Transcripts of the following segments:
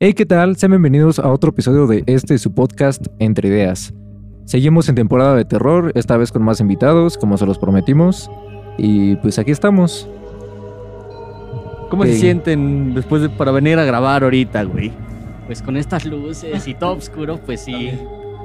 Hey, ¿qué tal? Sean bienvenidos a otro episodio de este su podcast Entre Ideas. Seguimos en temporada de terror, esta vez con más invitados, como se los prometimos. Y pues aquí estamos. ¿Cómo se sienten después de para venir a grabar ahorita, güey? Pues con estas luces y todo oscuro, pues sí,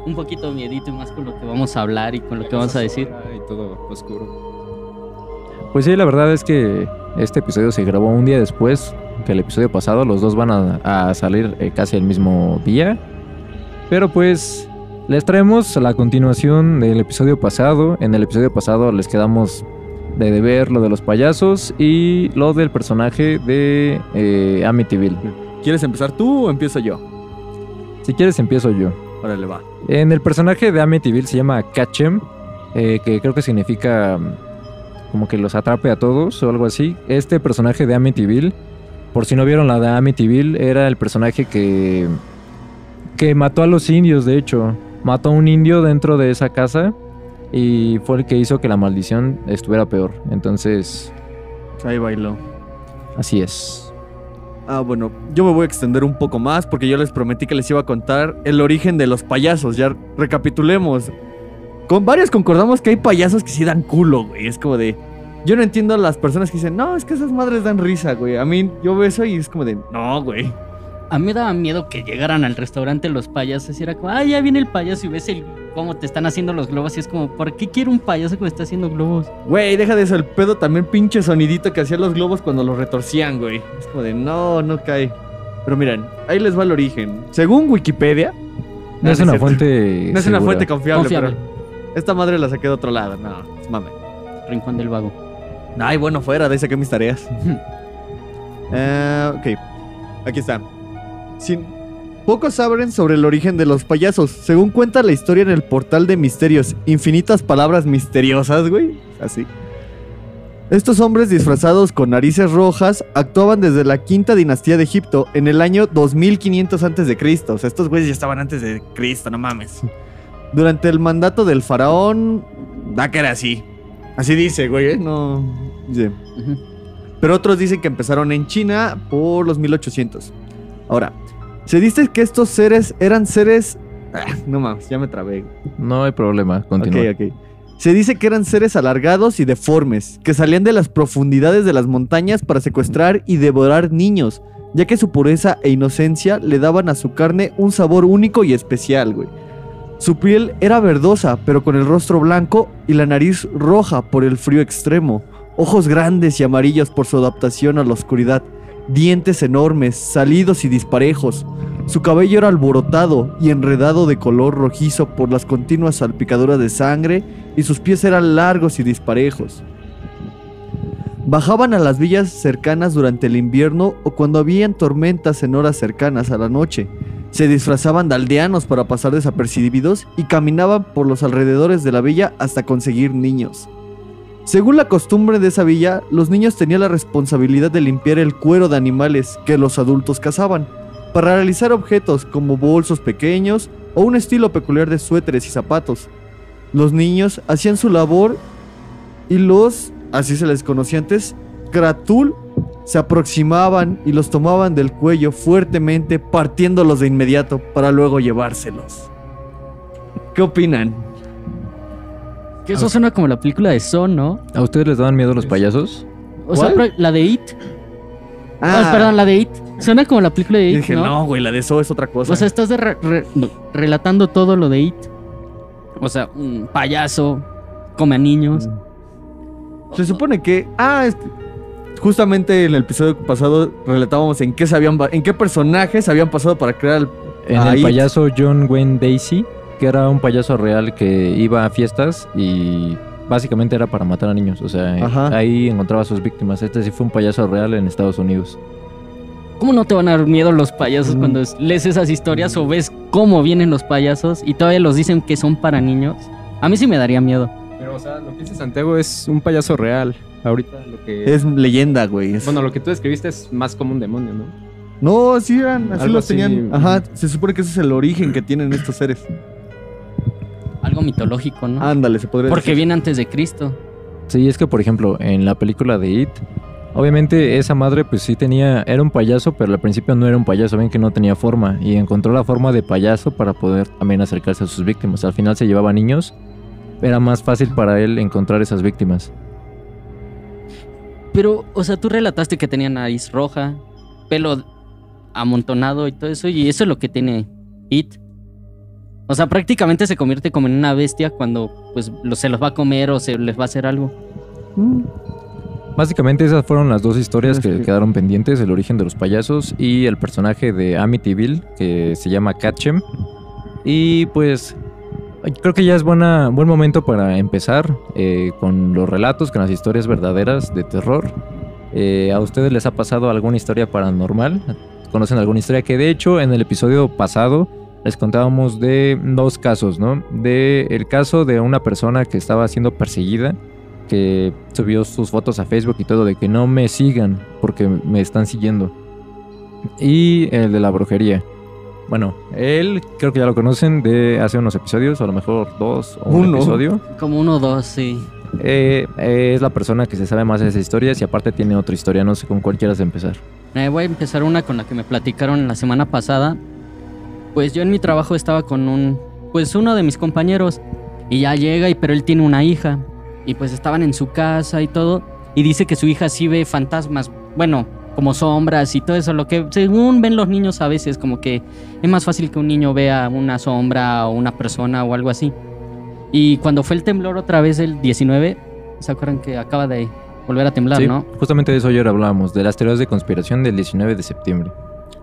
un poquito miedito y más con lo que vamos a hablar y con lo que vamos a decir. Y todo oscuro. Pues sí, la verdad es que este episodio se grabó un día después que el episodio pasado. Los dos van a, a salir eh, casi el mismo día. Pero pues les traemos la continuación del episodio pasado. En el episodio pasado les quedamos de deber lo de los payasos y lo del personaje de eh, Amityville. ¿Quieres empezar tú o empiezo yo? Si quieres empiezo yo. Órale, va. En el personaje de Amityville se llama Kachem, eh, que creo que significa como que los atrape a todos o algo así. Este personaje de Amityville, por si no vieron la de Amityville, era el personaje que, que mató a los indios, de hecho. Mató a un indio dentro de esa casa y fue el que hizo que la maldición estuviera peor. Entonces, Ahí bailó. así es. Ah, bueno, yo me voy a extender un poco más porque yo les prometí que les iba a contar el origen de los payasos. Ya recapitulemos. Con varios concordamos que hay payasos que sí dan culo, güey. Es como de. Yo no entiendo a las personas que dicen, no, es que esas madres dan risa, güey. A mí, yo veo eso y es como de, no, güey. A mí me daba miedo que llegaran al restaurante los payasos y era como, ah, ya viene el payaso y ves el, cómo te están haciendo los globos y es como, ¿por qué quiero un payaso que me está haciendo globos? Güey, deja de eso, el pedo también pinche sonidito que hacían los globos cuando los retorcían, güey. Es como de, no, no cae. Pero miren, ahí les va el origen. Según Wikipedia... No es una fuente. No es una fuente confiable, Confiable. pero esta madre la saqué de otro lado. No, mame. Rincón del Vago. Ay, bueno, fuera, de ahí saqué mis tareas. Eh, ok, aquí está. Sin... Pocos saben sobre el origen de los payasos. Según cuenta la historia en el portal de misterios, infinitas palabras misteriosas, güey. Así. Estos hombres disfrazados con narices rojas actuaban desde la quinta dinastía de Egipto en el año 2500 antes de Cristo. O sea, estos güeyes ya estaban antes de Cristo, no mames. Durante el mandato del faraón, da que era así. Así dice, güey, ¿eh? no. Dice. Pero otros dicen que empezaron en China por los 1800. Ahora, se dice que estos seres eran seres. Ah, no mames, ya me trabé. No hay problema, continúa. Ok, ok. Se dice que eran seres alargados y deformes, que salían de las profundidades de las montañas para secuestrar y devorar niños, ya que su pureza e inocencia le daban a su carne un sabor único y especial, güey. Su piel era verdosa, pero con el rostro blanco y la nariz roja por el frío extremo, ojos grandes y amarillos por su adaptación a la oscuridad, dientes enormes, salidos y disparejos. Su cabello era alborotado y enredado de color rojizo por las continuas salpicaduras de sangre y sus pies eran largos y disparejos. Bajaban a las villas cercanas durante el invierno o cuando habían tormentas en horas cercanas a la noche. Se disfrazaban de aldeanos para pasar desapercibidos y caminaban por los alrededores de la villa hasta conseguir niños. Según la costumbre de esa villa, los niños tenían la responsabilidad de limpiar el cuero de animales que los adultos cazaban, para realizar objetos como bolsos pequeños o un estilo peculiar de suéteres y zapatos. Los niños hacían su labor y los, así se les conocía antes, se aproximaban y los tomaban del cuello fuertemente, partiéndolos de inmediato para luego llevárselos. ¿Qué opinan? Que eso suena como la película de Son, ¿no? ¿A ustedes les daban miedo los payasos? O sea, la de It. Ah, perdón, la de It. Suena como la película de Y It, dije, ¿no? no, güey, la de eso es otra cosa. O sea, estás re- re- relatando todo lo de It. O sea, un payaso come a niños. Se supone que. Ah, es- justamente en el episodio pasado relatábamos en qué se habían en qué personajes habían pasado para crear el. En el It. payaso John Wayne Daisy, que era un payaso real que iba a fiestas y básicamente era para matar a niños. O sea, Ajá. ahí encontraba a sus víctimas. Este sí fue un payaso real en Estados Unidos. ¿Cómo no te van a dar miedo los payasos Mm. cuando es- lees esas historias o ves cómo vienen los payasos y todavía los dicen que son para niños? A mí sí me daría miedo. Pero, o sea, lo que dice Santiago es un payaso real. Ahorita lo que. Es leyenda, güey. Bueno, lo que tú describiste es más como un demonio, ¿no? No, sí eran, así Algo los así, tenían. Ajá, se supone que ese es el origen que tienen estos seres. Algo mitológico, ¿no? Ándale, se podría Porque decir. viene antes de Cristo. Sí, es que por ejemplo, en la película de It, Obviamente esa madre pues sí tenía, era un payaso, pero al principio no era un payaso, ven que no tenía forma y encontró la forma de payaso para poder también acercarse a sus víctimas. Al final se llevaba niños, era más fácil para él encontrar esas víctimas. Pero, o sea, tú relataste que tenía nariz roja, pelo amontonado y todo eso, y eso es lo que tiene It. O sea, prácticamente se convierte como en una bestia cuando pues lo- se los va a comer o se les va a hacer algo. Básicamente esas fueron las dos historias que- quedaron pendientes, el origen de los payasos y el personaje de Amityville que se llama Catchem. Y pues creo que ya es buena, buen momento para empezar eh, con los relatos, con las historias verdaderas de terror. Eh, ¿A ustedes les ha pasado alguna historia paranormal? ¿Conocen alguna historia? Que de hecho en el episodio pasado les contábamos de dos casos, ¿no? De el caso de una persona que estaba siendo perseguida que subió sus fotos a Facebook y todo de que no me sigan porque me están siguiendo. Y el de la brujería. Bueno, él creo que ya lo conocen de hace unos episodios, o a lo mejor dos o un Uno. episodio. Como uno o dos, sí. Eh, eh, es la persona que se sabe más de esas historias y aparte tiene otra historia, no sé con cuál quieras empezar. Eh, voy a empezar una con la que me platicaron la semana pasada. Pues yo en mi trabajo estaba con un, pues uno de mis compañeros y ya llega y pero él tiene una hija y pues estaban en su casa y todo y dice que su hija sí ve fantasmas, bueno, como sombras y todo eso, lo que según ven los niños a veces como que es más fácil que un niño vea una sombra o una persona o algo así. Y cuando fue el temblor otra vez el 19, ¿se acuerdan que acaba de volver a temblar, Sí, no? justamente de eso ayer hablábamos, de las teorías de conspiración del 19 de septiembre.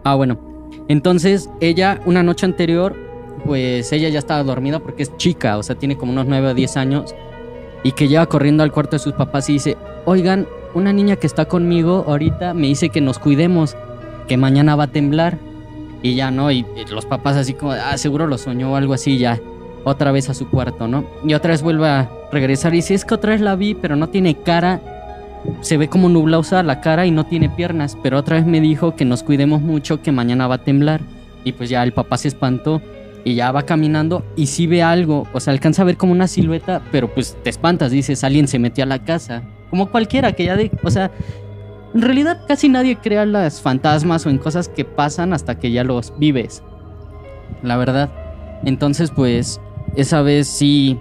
Ah, bueno. Entonces, ella, una noche anterior, pues ella ya estaba dormida porque es chica, o sea, tiene como unos 9 o 10 años. Y que llega corriendo al cuarto de sus papás y dice, oigan, una niña que está conmigo ahorita me dice que nos cuidemos, que mañana va a temblar. Y ya, ¿no? Y, los papás así como, ah, seguro lo soñó o algo así, ya. Otra vez a su cuarto, ¿no? Y otra vez vuelve a regresar y dice, es que otra vez la vi, pero no tiene cara. Se ve como nublosa la cara y no tiene piernas, pero otra vez me dijo que nos cuidemos mucho, que mañana va a temblar. Y pues ya el papá se espantó y ya va caminando y sí ve algo, o sea, alcanza a ver como una silueta, pero pues te espantas, dices, alguien se metió a la casa. Como cualquiera que ya de, o sea, en realidad casi nadie crea las fantasmas o en cosas que pasan hasta que ya los vives. La verdad. Entonces, pues, esa vez sí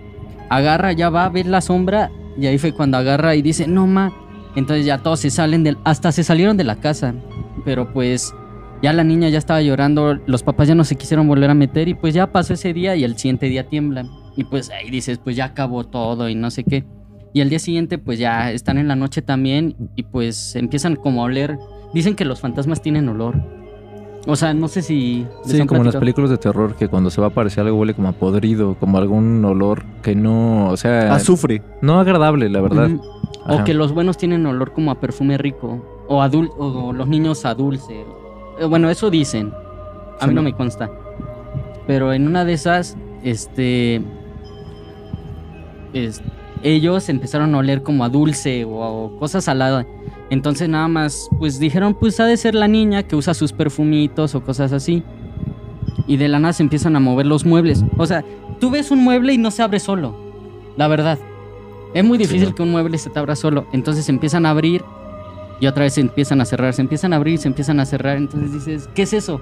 agarra, ya va a ver la sombra y ahí fue cuando agarra y dice, no ma. Entonces ya todos se salen del, hasta se salieron de la casa. Pero pues ya la niña ya estaba llorando, los papás ya no se quisieron volver a meter y pues ya pasó ese día y el siguiente día tiemblan. Y pues ahí dices, pues ya acabó todo y no sé qué. Y al día siguiente pues ya están en la noche también y pues empiezan como a oler. Dicen que los fantasmas tienen olor. O sea, no sé si... les Sí, han como en las películas de terror, que cuando se va a aparecer algo huele como a podrido, como algún olor que no, o sea, Azufre. no agradable, la verdad. O que los buenos tienen olor como a perfume rico. O, adul o los niños a dulce. Eh, Bueno, eso dicen. A mí no me consta. Pero en una de esas, este. es- ellos empezaron a oler como a dulce o, o cosas saladas. Entonces nada más, pues dijeron, pues ha de ser la niña que usa sus perfumitos o cosas así. Y de la nada se empiezan a mover los muebles. O sea, tú ves un mueble y no se abre solo. La verdad. Es muy Sí, difícil ¿no? que un mueble se te abra solo. Entonces se empiezan a abrir y otra vez se empiezan a cerrar. Se empiezan a abrir y se empiezan a cerrar. Entonces dices, ¿qué es eso?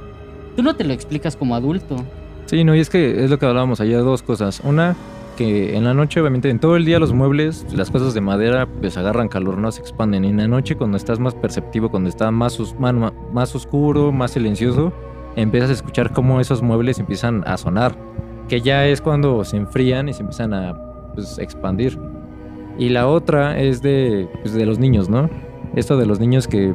Tú no te lo explicas como adulto. Sí, no, y es que es lo que hablábamos ayer, dos cosas. Una, que en la noche, obviamente, en todo el día los muebles, las cosas de madera, pues agarran calor, no se expanden. En la noche, cuando estás más perceptivo, cuando está más, ma- más oscuro, más silencioso, empiezas a escuchar cómo esos muebles empiezan a sonar. Que ya es cuando se enfrían y se empiezan a pues, expandir. Y la otra es de, pues, de los niños, ¿no? Esto de los niños que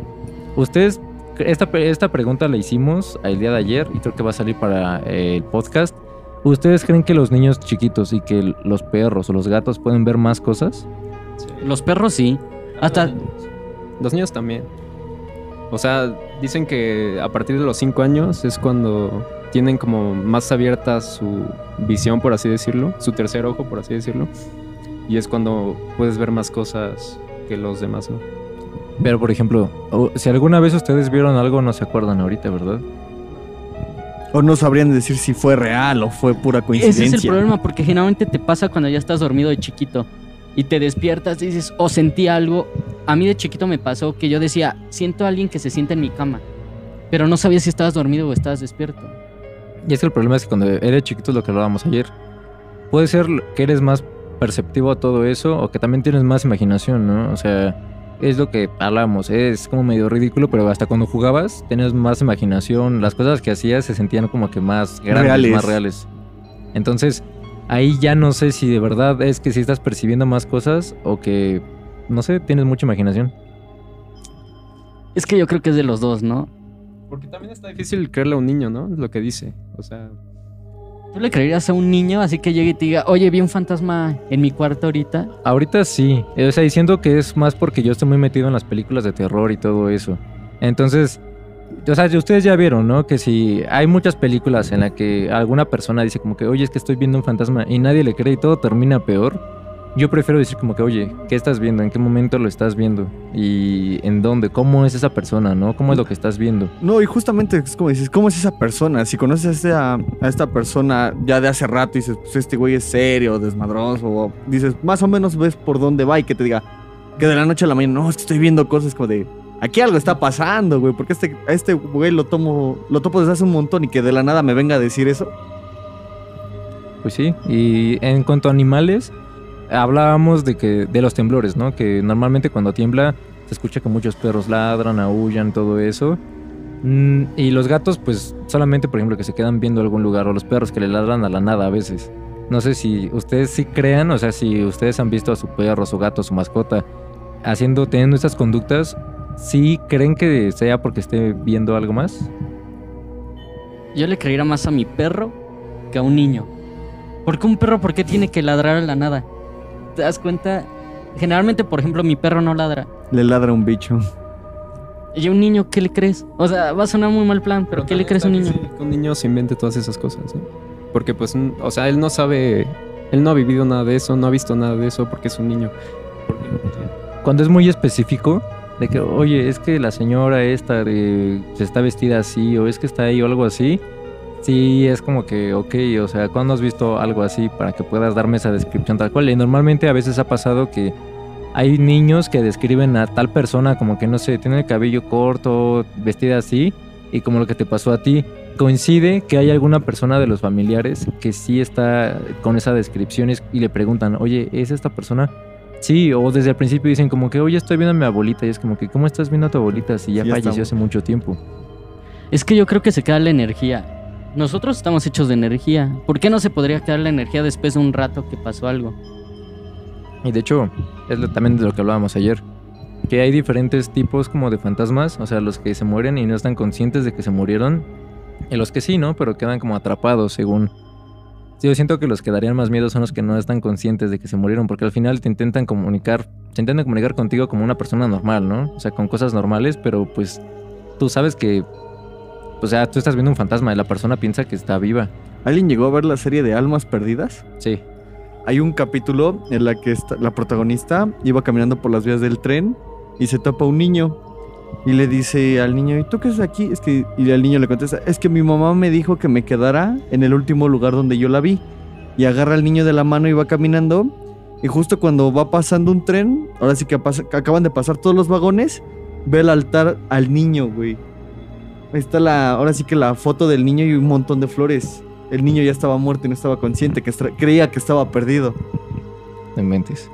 ustedes esta, esta pregunta la hicimos el día de ayer y creo que va a salir para el podcast. ¿Ustedes creen que los niños chiquitos y que los perros o los gatos pueden ver más cosas? Los perros sí. Hasta Los niños también. O sea, dicen que a partir de los 5 años es cuando tienen como más abierta su visión, por así decirlo, su tercer ojo, por así decirlo. Y es cuando puedes ver más cosas que los demás, ¿no? Pero por ejemplo, si alguna vez ustedes vieron algo, no se acuerdan ahorita, ¿verdad? O no sabrían decir si fue real o fue pura ese coincidencia. es el problema porque generalmente te pasa cuando ya estás dormido de chiquito y te despiertas y dices, o sentí algo a mí de chiquito me pasó que yo decía, siento a alguien que se sienta en mi cama, pero no sabía si estabas dormido o estabas despierto. Y es que el problema es que cuando eres chiquito es lo que hablábamos ayer. Puede ser que eres más perceptivo a todo eso o que también tienes más imaginación, ¿no? O sea, es lo que hablamos, es como medio ridículo, pero hasta cuando jugabas tenías más imaginación, las cosas que hacías se sentían como que más grandes, Reales. más reales. Entonces, ahí ya no sé si de verdad es que si estás percibiendo más cosas o que, no sé, tienes mucha imaginación. Es que yo creo que es de los dos, ¿no? Porque también está difícil creerle a un niño, ¿no? Lo que dice. O sea, ¿Tú le creerías a un niño así que llegue y te diga, oye, vi un fantasma en mi cuarto ahorita? Ahorita sí, o sea, diciendo que es más porque yo estoy muy metido en las películas de terror y todo eso. Entonces, o sea, ustedes ya vieron, ¿no? Que si hay muchas películas en las que alguna persona dice como que, oye, es que estoy viendo un fantasma y nadie le cree y todo termina peor, yo prefiero decir como que, oye, ¿qué estás viendo? ¿En qué momento lo estás viendo? ¿Y en dónde? ¿Cómo es esa persona, no? ¿Cómo es lo que estás viendo? No, y justamente es como dices, ¿cómo es esa persona? Si conoces a esta, a esta persona ya de hace rato y dices, pues este güey es serio, desmadroso, o dices, más o menos ves por dónde va y que te diga, que de la noche a la mañana, no, es que estoy viendo cosas como de, aquí algo está pasando, güey, porque este, a este güey lo tomo, lo topo desde hace un montón y que de la nada me venga a decir eso. Pues sí, y en cuanto a animales, hablábamos de que de los temblores, ¿no? Que normalmente cuando tiembla se escucha que muchos perros ladran, aullan, todo eso. Mm, y los gatos, pues solamente, por ejemplo, que se quedan viendo algún lugar, o los perros que le ladran a la nada a veces. No sé si ustedes sí crean, o sea, si ustedes han visto a su perro, su gato, su mascota, haciendo, teniendo estas conductas, ¿sí creen que sea porque esté viendo algo más? Yo le creería más a mi perro que a un niño. Porque un perro, ¿por qué tiene que ladrar a la nada? ¿Te das cuenta? Generalmente, por ejemplo, mi perro no ladra. Le ladra un bicho. ¿Y a un niño qué le crees? O sea, va a sonar muy mal plan, pero ¿qué le crees a un niño? Que un niño se invente todas esas cosas, ¿no? Porque pues, o sea, él no sabe, él no ha vivido nada de eso, no ha visto nada de eso porque es un niño. Cuando es muy específico, de que, oye, es que la señora esta de, se está vestida así, o es que está ahí, o algo así, sí es como que, ok, o sea, ¿cuándo has visto algo así para que puedas darme esa descripción tal cual? Y normalmente a veces ha pasado que hay niños que describen a tal persona como que, no sé, tiene el cabello corto, vestida así, y como lo que te pasó a ti. Coincide que hay alguna persona de los familiares que sí está con esa descripción y- le preguntan, oye, ¿es esta persona? Sí, o desde el principio dicen como que, oye, estoy viendo a mi abuelita. Y es como que, ¿cómo estás viendo a tu abuelita si ya Sí, falleció estamos. hace mucho tiempo? Es que yo creo que se queda la energía. Nosotros estamos hechos de energía. ¿Por qué no se podría quedar la energía después de un rato que pasó algo? Y de hecho, es también de lo que hablábamos ayer. Que hay diferentes tipos como de fantasmas. O sea, los que se mueren y no están conscientes de que se murieron. Y los que sí, ¿no? Pero quedan como atrapados según... Yo siento que los que darían más miedo son los que no están conscientes de que se murieron. Porque al final te intentan comunicar... Se intentan comunicar contigo como una persona normal, ¿no? O sea, con cosas normales, pero pues... Tú sabes que... O sea, tú estás viendo un fantasma y la persona piensa que está viva. ¿Alguien llegó a ver la serie de Almas Perdidas? Sí. Hay un capítulo en la que esta- la protagonista iba caminando por las vías del tren y se topa un niño y le dice al niño, ¿y tú qué haces aquí? Es que y el niño le contesta, es que mi mamá me dijo que me quedara en el último lugar donde yo la vi. Y agarra al niño de la mano y va caminando y justo cuando va pasando un tren, ahora sí que, pasa- que acaban de pasar todos los vagones, ve el altar al niño, güey. Está la, ahora sí que la foto del niño y un montón de flores. El niño ya estaba muerto y no estaba consciente, que estra- creía que estaba perdido. En mentes.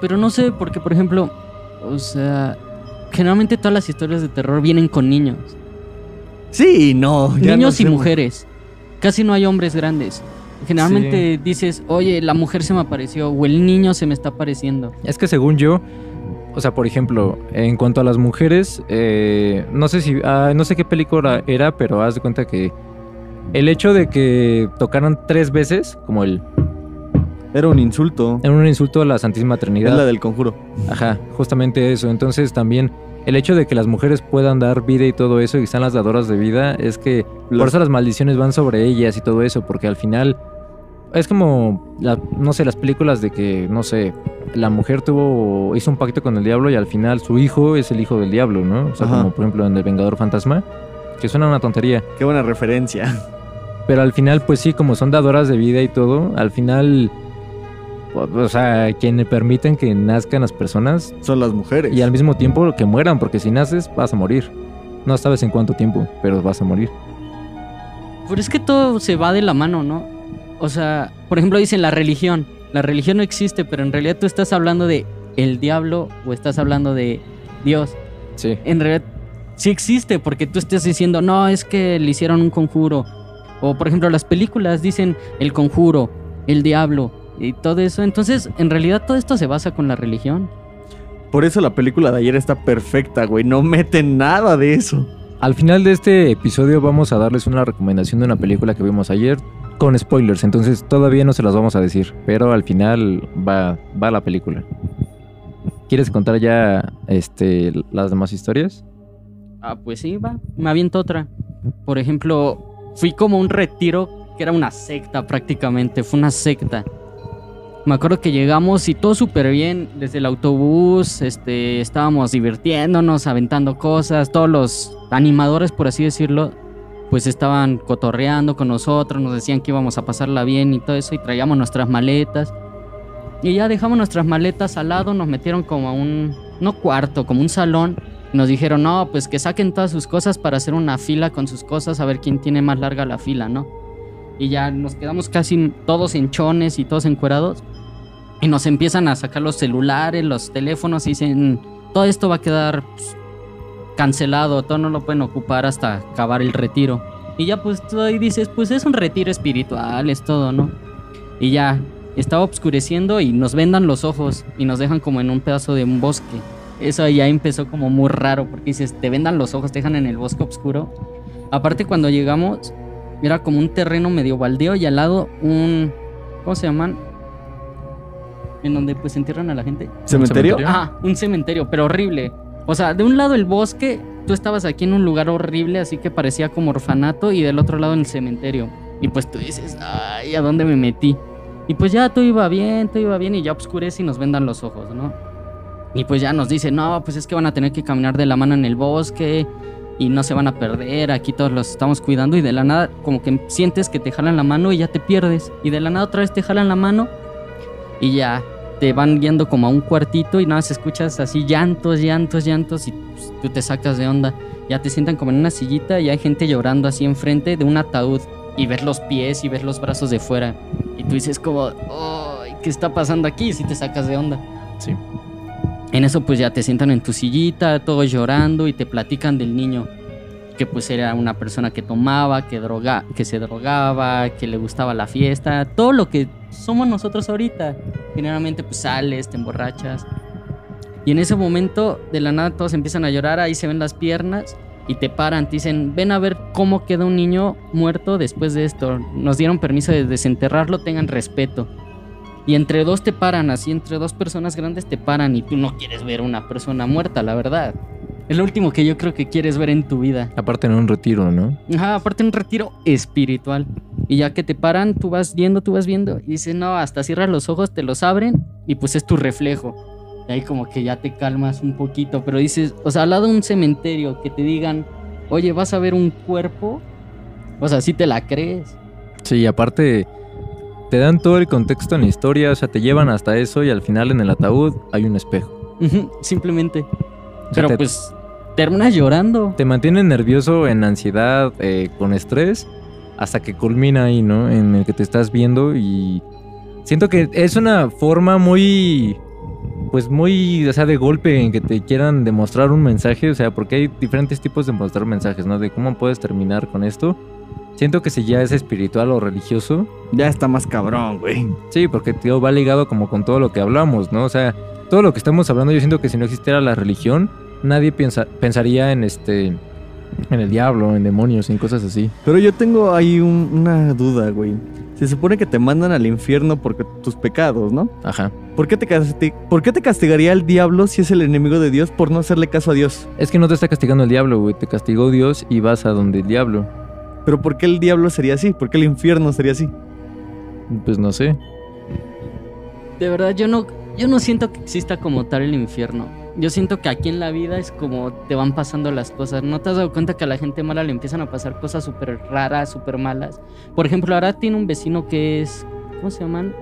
Pero no sé, porque por ejemplo, o sea, generalmente todas las historias de terror vienen con niños. Sí, no. ya niños no y mujeres. Casi no hay hombres grandes. Generalmente dices, oye, la mujer se me apareció o el niño se me está apareciendo. Es que según yo, o sea, por ejemplo, en cuanto a las mujeres, eh, no sé si, ah, no sé qué película era, pero haz de cuenta que el hecho de que tocaran tres veces, como el, Era un insulto. era un insulto a la Santísima Es Trinidad. la del conjuro. Ajá, justamente eso. Entonces también el hecho de que las mujeres puedan dar vida y todo eso y sean las dadoras de vida es que por eso las maldiciones van sobre ellas y todo eso, porque al final es como, la- no sé, las películas de que, no sé, la mujer tuvo, hizo un pacto con el diablo y al final su hijo es el hijo del diablo, ¿no? O sea, Ajá. como por ejemplo en El Vengador Fantasma, que suena una tontería, Qué buena referencia. pero al final pues sí, como son dadoras de vida y todo, al final, o sea, quienes permiten que nazcan las personas Son las mujeres. y al mismo tiempo que mueran, porque si naces vas a morir. No sabes en cuánto tiempo, pero vas a morir. Pero es que todo se va de la mano, ¿no? O sea, por ejemplo, dicen la religión. La religión no existe, pero en realidad tú estás hablando de el diablo o estás hablando de Dios. Sí. En realidad sí existe, porque tú estás diciendo, no, es que le hicieron un conjuro. O por ejemplo, las películas dicen el conjuro, el diablo y todo eso. Entonces, en realidad todo esto se basa con la religión. Por eso la película de ayer está perfecta, güey. No meten nada de eso. Al final de este episodio vamos a darles una recomendación de una película que vimos ayer con spoilers, entonces todavía no se las vamos a decir, pero al final va, va la película. ¿Quieres contar ya este, las demás historias? Ah, pues sí, va. Me aviento otra. Por ejemplo, fui como un retiro que era una secta prácticamente. Fue una secta. Me acuerdo que llegamos y todo súper bien. Desde el autobús, este, estábamos divirtiéndonos, aventando cosas. Todos los animadores, por así decirlo, pues estaban cotorreando con nosotros. Nos decían que íbamos a pasarla bien y todo eso. Y traíamos nuestras maletas. Y ya dejamos nuestras maletas al lado. Nos metieron como a un, no cuarto, como un salón. Nos dijeron, no, pues que saquen todas sus cosas para hacer una fila con sus cosas, a ver quién tiene más larga la fila, ¿no? Y ya nos quedamos casi todos hinchones y todos encuerados. Y nos empiezan a sacar los celulares, los teléfonos y dicen, todo esto va a quedar pues, cancelado, todo no lo pueden ocupar hasta acabar el retiro. Y ya pues tú ahí dices, pues es un retiro espiritual, es todo, ¿no? Y ya estaba oscureciendo y nos vendan los ojos y nos dejan como en un pedazo de un bosque. Eso ya empezó como muy raro porque dices, te vendan los ojos, te dejan en el bosque oscuro. Aparte cuando llegamos era como un terreno medio baldío y al lado un ¿cómo se llaman? En donde pues entierran a la gente. Cementerio? Ah, un cementerio, pero horrible. O sea, de un lado el bosque, tú estabas aquí en un lugar horrible, así que parecía como orfanato, y del otro lado el cementerio. Y pues tú dices, ay, ¿a dónde me metí? Y pues ya todo iba bien, todo iba bien, y ya oscurece y nos vendan los ojos, ¿no? Y pues ya nos dice, no, pues es que van a tener que caminar de la mano en el bosque y no se van a perder, aquí todos los estamos cuidando y de la nada como que sientes que te jalan la mano y ya te pierdes. Y de la nada otra vez te jalan la mano y ya te van guiando como a un cuartito y nada más escuchas así llantos, llantos, llantos y pues, tú te sacas de onda. Ya te sientan como en una sillita y hay gente llorando así enfrente de un ataúd y ves los pies y ves los brazos de fuera y tú dices como, "Ay, ¿qué está pasando aquí? Si te sacas de onda. Sí. En eso pues ya te sientan en tu sillita, todos llorando y te platican del niño que pues era una persona que tomaba, que droga, que se drogaba, que le gustaba la fiesta, todo lo que somos nosotros ahorita. Generalmente pues sales, te emborrachas. Y en ese momento de la nada todos empiezan a llorar, ahí se ven las piernas y te paran, te dicen, ven a ver cómo queda un niño muerto después de esto. Nos dieron permiso de desenterrarlo, tengan respeto. Y entre dos te paran, así entre dos personas grandes te paran y tú no quieres ver una persona muerta, la verdad. Es lo último que yo creo que quieres ver en tu vida. Aparte en un retiro, ¿no? Ajá, aparte un retiro espiritual. Y ya que te paran, tú vas viendo, tú vas viendo. Y dices, no, hasta cierras los ojos, te los abren y pues es tu reflejo. Y ahí como que ya te calmas un poquito. Pero dices, o sea, al lado de un cementerio que te digan, oye, vas a ver un cuerpo. O sea, si te la crees. Sí, y aparte te dan todo el contexto en la historia, o sea, te llevan hasta eso y al final en el ataúd hay un espejo. Simplemente. O sea, Pero te, pues terminas llorando. te mantiene nervioso, en ansiedad, eh, con estrés, hasta que culmina ahí, ¿no? En el que te estás viendo y siento que es una forma muy, pues muy, o sea, de golpe en que te quieran demostrar un mensaje, o sea, porque hay diferentes tipos de mostrar mensajes, ¿no? De cómo puedes terminar con esto. Siento que si ya es espiritual o religioso, Ya está más cabrón, güey. Sí, porque tío, va ligado como con todo lo que hablamos, ¿no? O sea, todo lo que estamos hablando, yo siento que si no existiera la religión, nadie piensa, pensaría en este. en el diablo, en demonios, en cosas así. Pero yo tengo ahí un- una duda, güey. Se supone que te mandan al infierno por tus pecados, ¿no? Ajá. ¿Por qué, te casti- ¿Por qué te castigaría el diablo si es el enemigo de Dios por no hacerle caso a Dios? Es que no te está castigando el diablo, güey. Te castigó Dios y vas a donde el diablo. Pero ¿por qué el diablo sería así? ¿Por qué el infierno sería así? Pues no sé. De verdad, yo no, yo no siento que exista como tal el infierno. Yo siento que aquí en la vida es como te van pasando las cosas. ¿No te has dado cuenta que a la gente mala le empiezan a pasar cosas súper raras, súper malas? Por ejemplo, ahora tiene un vecino que es. ¿Cómo se llaman?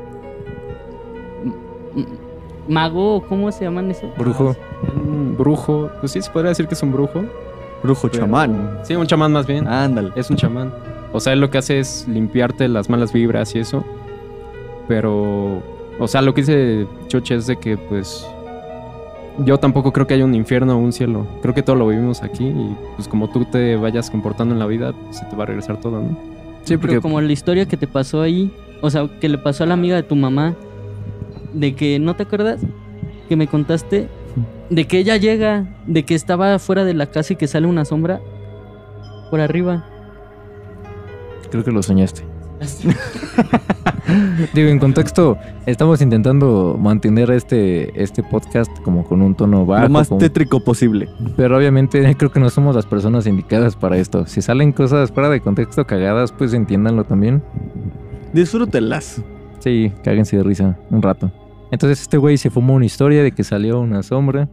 mago, ¿cómo se llaman eso? Brujo. Un brujo, pues sí, se podría decir que es un brujo. Brujo pero- chamán. Sí, un chamán más bien. Ándale. Es un chamán. O sea, él lo que hace es limpiarte las malas vibras y eso. Pero, o sea, lo que dice Choche es de que, pues, yo tampoco creo que haya un infierno o un cielo. Creo que todo lo vivimos aquí y, pues, como tú te vayas comportando en la vida, pues, se te va a regresar todo, ¿no? Sí, porque Pero como la historia que te pasó ahí, o sea, que le pasó a la amiga de tu mamá, de que, ¿no te acuerdas? Que me contaste, de que ella llega, de que estaba fuera de la casa y que sale una sombra por arriba. creo que lo soñaste. Digo, en contexto, estamos intentando mantener este, este podcast como con un tono bajo. Lo más como- tétrico posible. pero obviamente creo que no somos las personas indicadas para esto. Si salen cosas fuera de contexto cagadas, pues entiéndanlo también. Disfrútenlas. Sí, cáguense de risa un rato. Entonces este güey se fumó una historia de que salió una sombra.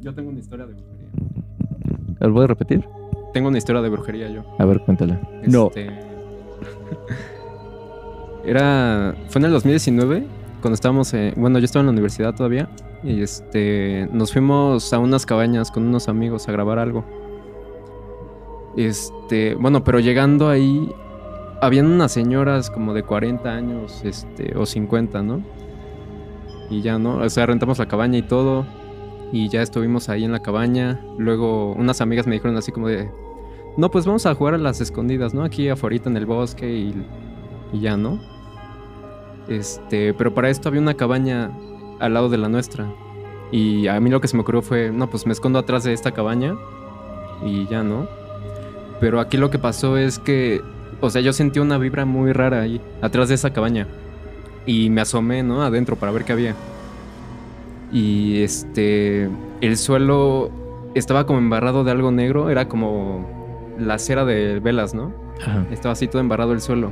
Yo tengo una historia de brujería. ¿Lo puedes repetir? Tengo una historia de brujería yo. A ver, cuéntala. No. Era. Fue en el 2019, cuando estábamos. eh, bueno, yo estaba en la universidad todavía. Y este. Nos fuimos a unas cabañas con unos amigos a grabar algo. Este. Bueno, pero llegando ahí. Habían unas señoras como de 40 años, este, o 50, ¿no? Y ya, ¿no? O sea, rentamos la cabaña y todo. Y ya estuvimos ahí en la cabaña. Luego unas amigas me dijeron así como de, no, pues vamos a jugar a las escondidas, ¿no? Aquí afuera en el bosque y, y ya, ¿no? Este, pero para esto había una cabaña al lado de la nuestra. Y a mí lo que se me ocurrió fue, no, pues me escondo atrás de esta cabaña y ya, ¿no? Pero aquí lo que pasó es que, o sea, yo sentí una vibra muy rara ahí, atrás de esa cabaña. Y me asomé, ¿no? Adentro para ver qué había. Y este, el suelo estaba como embarrado de algo negro, era como la cera de velas, ¿no? Ajá. Estaba así todo embarrado el suelo.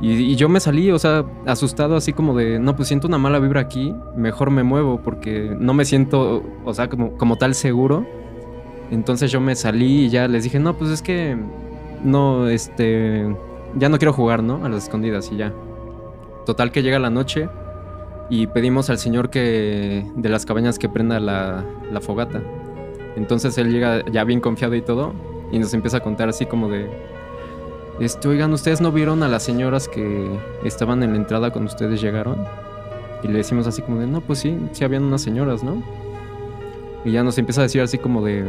Y, y yo me salí, o sea, asustado, así como de, no, pues siento una mala vibra aquí, mejor me muevo porque no me siento, o sea, como, como tal seguro. Entonces yo me salí y ya les dije, no, pues es que no, este, ya no quiero jugar, ¿no? A las escondidas y ya. Total que llega la noche y pedimos al señor que de las cabañas que prenda la, la fogata. Entonces él llega ya bien confiado y todo y nos empieza a contar así como de, este, oigan, ¿ustedes no vieron a las señoras que estaban en la entrada cuando ustedes llegaron? Y le decimos así como de, no, pues sí, sí habían unas señoras, ¿no? Y ya nos empieza a decir así como de,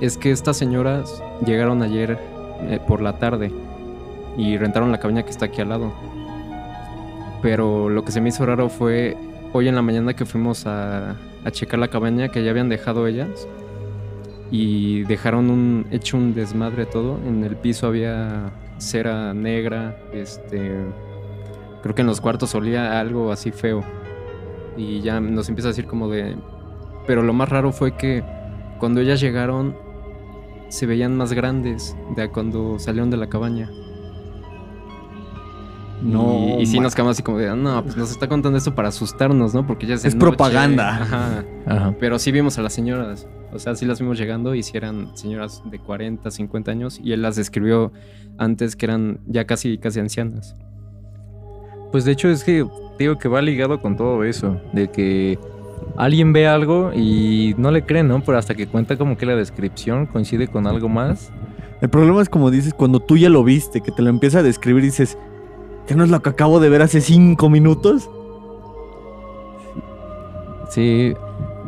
es que estas señoras llegaron ayer eh, por la tarde y rentaron la cabaña que está aquí al lado. Pero lo que se me hizo raro fue hoy en la mañana que fuimos a, a checar la cabaña que ya habían dejado ellas y dejaron un hecho un desmadre todo. En el piso había cera negra, este creo que en los cuartos olía algo así feo. Y ya nos empieza a decir como de pero lo más raro fue que cuando ellas llegaron se veían más grandes de a cuando salieron de la cabaña. No. y, y sí nos quedamos así como de, "Ah, no, pues nos está contando esto para asustarnos, ¿no? Porque ya es, Es noche". propaganda. Ajá. Ajá. Pero sí vimos a las señoras. O sea, sí las vimos llegando y sí eran señoras de 40, 50 años. Y él las describió antes que eran ya casi, casi ancianas. Pues de hecho es que digo que va ligado con todo eso, de que alguien ve algo y no le cree, ¿no? Pero hasta que cuenta como que la descripción coincide con algo más. El problema es como dices, cuando tú ya lo viste, que te lo empieza a describir y dices, ¿qué no es lo que acabo de ver hace cinco minutos? Sí.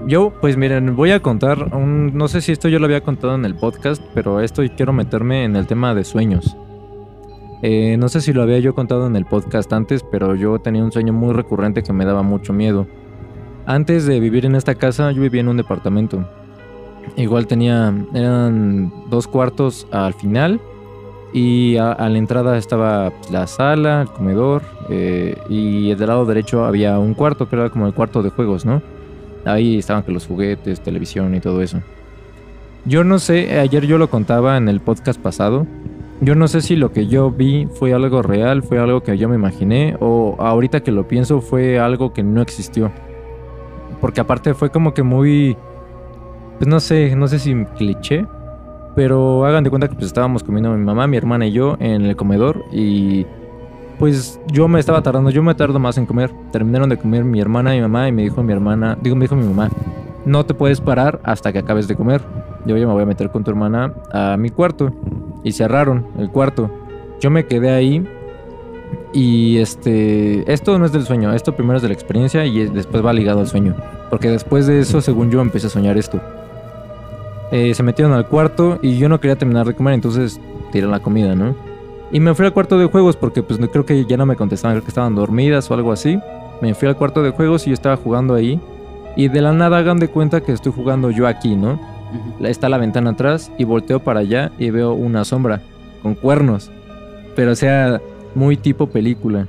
Yo, pues miren, voy a contar un... No sé si esto yo lo había contado en el podcast, pero esto quiero meterme en el tema de sueños. Eh, no sé si lo había yo contado en el podcast antes, pero yo tenía un sueño muy recurrente que me daba mucho miedo. Antes de vivir en esta casa, yo vivía en un departamento. Igual tenía, eran dos cuartos al final y a, la entrada estaba pues, la sala, el comedor eh, y del lado derecho había un cuarto que era como el cuarto de juegos, ¿no? Ahí estaban que los juguetes, televisión y todo eso. Yo no sé, ayer yo lo contaba en el podcast pasado. Yo no sé si lo que yo vi fue algo real, fue algo que yo me imaginé, o ahorita que lo pienso fue algo que no existió. Porque aparte fue como que muy. Pues no sé, no sé si cliché. Pero hagan de cuenta que pues estábamos comiendo mi mamá, mi hermana y yo en el comedor. Y pues yo me estaba tardando, yo me tardo más en comer. Terminaron de comer mi hermana y mi mamá y me dijo mi hermana, digo, me dijo mi mamá, no te puedes parar hasta que acabes de comer. Yo ya me voy a meter con tu hermana a mi cuarto. Y cerraron el cuarto. Yo me quedé ahí y este, esto no es del sueño, esto primero es de la experiencia y es- después va ligado al sueño. Porque después de eso, según yo, empecé a soñar esto. Eh, se metieron al cuarto y yo no quería terminar de comer, entonces tiré la comida, ¿no? Y me fui al cuarto de juegos porque pues no creo que ya no me contestaban, creo que estaban dormidas o algo así. Me fui al cuarto de juegos y yo estaba jugando ahí. Y de la nada hagan de cuenta que estoy jugando yo aquí, ¿no? Está la ventana atrás y volteo para allá y veo una sombra con cuernos. Pero o sea, muy tipo película.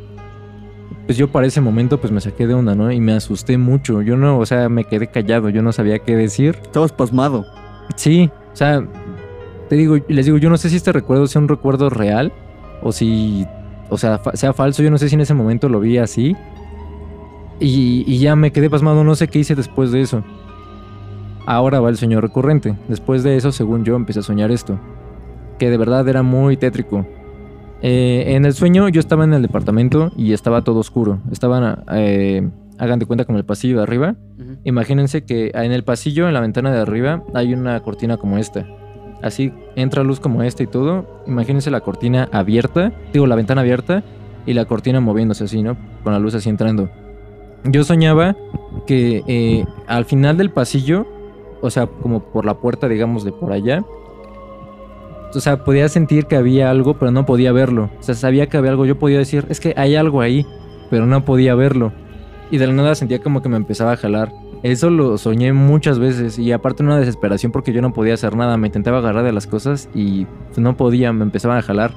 Pues yo para ese momento pues me saqué de onda, ¿no? Y me asusté mucho. Yo no, o sea, me quedé callado, yo no sabía qué decir. Estabas pasmado. Sí, o sea, te digo, les digo, yo no sé si este recuerdo sea un recuerdo real o si, o sea, fa- sea falso. Yo no sé si en ese momento lo vi así. Y, y ya me quedé pasmado, no sé qué hice después de eso. Ahora va el sueño recurrente. Después de eso, según yo, empecé a soñar esto. Que de verdad era muy tétrico. Eh, en el sueño yo estaba en el departamento y estaba todo oscuro. Estaban, eh, hagan de cuenta como el pasillo de arriba. Imagínense que en el pasillo, en la ventana de arriba, hay una cortina como esta. Así entra luz como esta y todo. Imagínense la cortina abierta, digo, la ventana abierta y la cortina moviéndose así, ¿no? Con la luz así entrando. Yo soñaba que eh, al final del pasillo, o sea, como por la puerta, digamos, de por allá, o sea, podía sentir que había algo, pero no podía verlo. O sea, sabía que había algo. Yo podía decir, es que hay algo ahí, pero no podía verlo. Y de la nada sentía como que me empezaba a jalar. Eso lo soñé muchas veces y aparte una desesperación porque yo no podía hacer nada. Me intentaba agarrar de las cosas y no podía, me empezaban a jalar.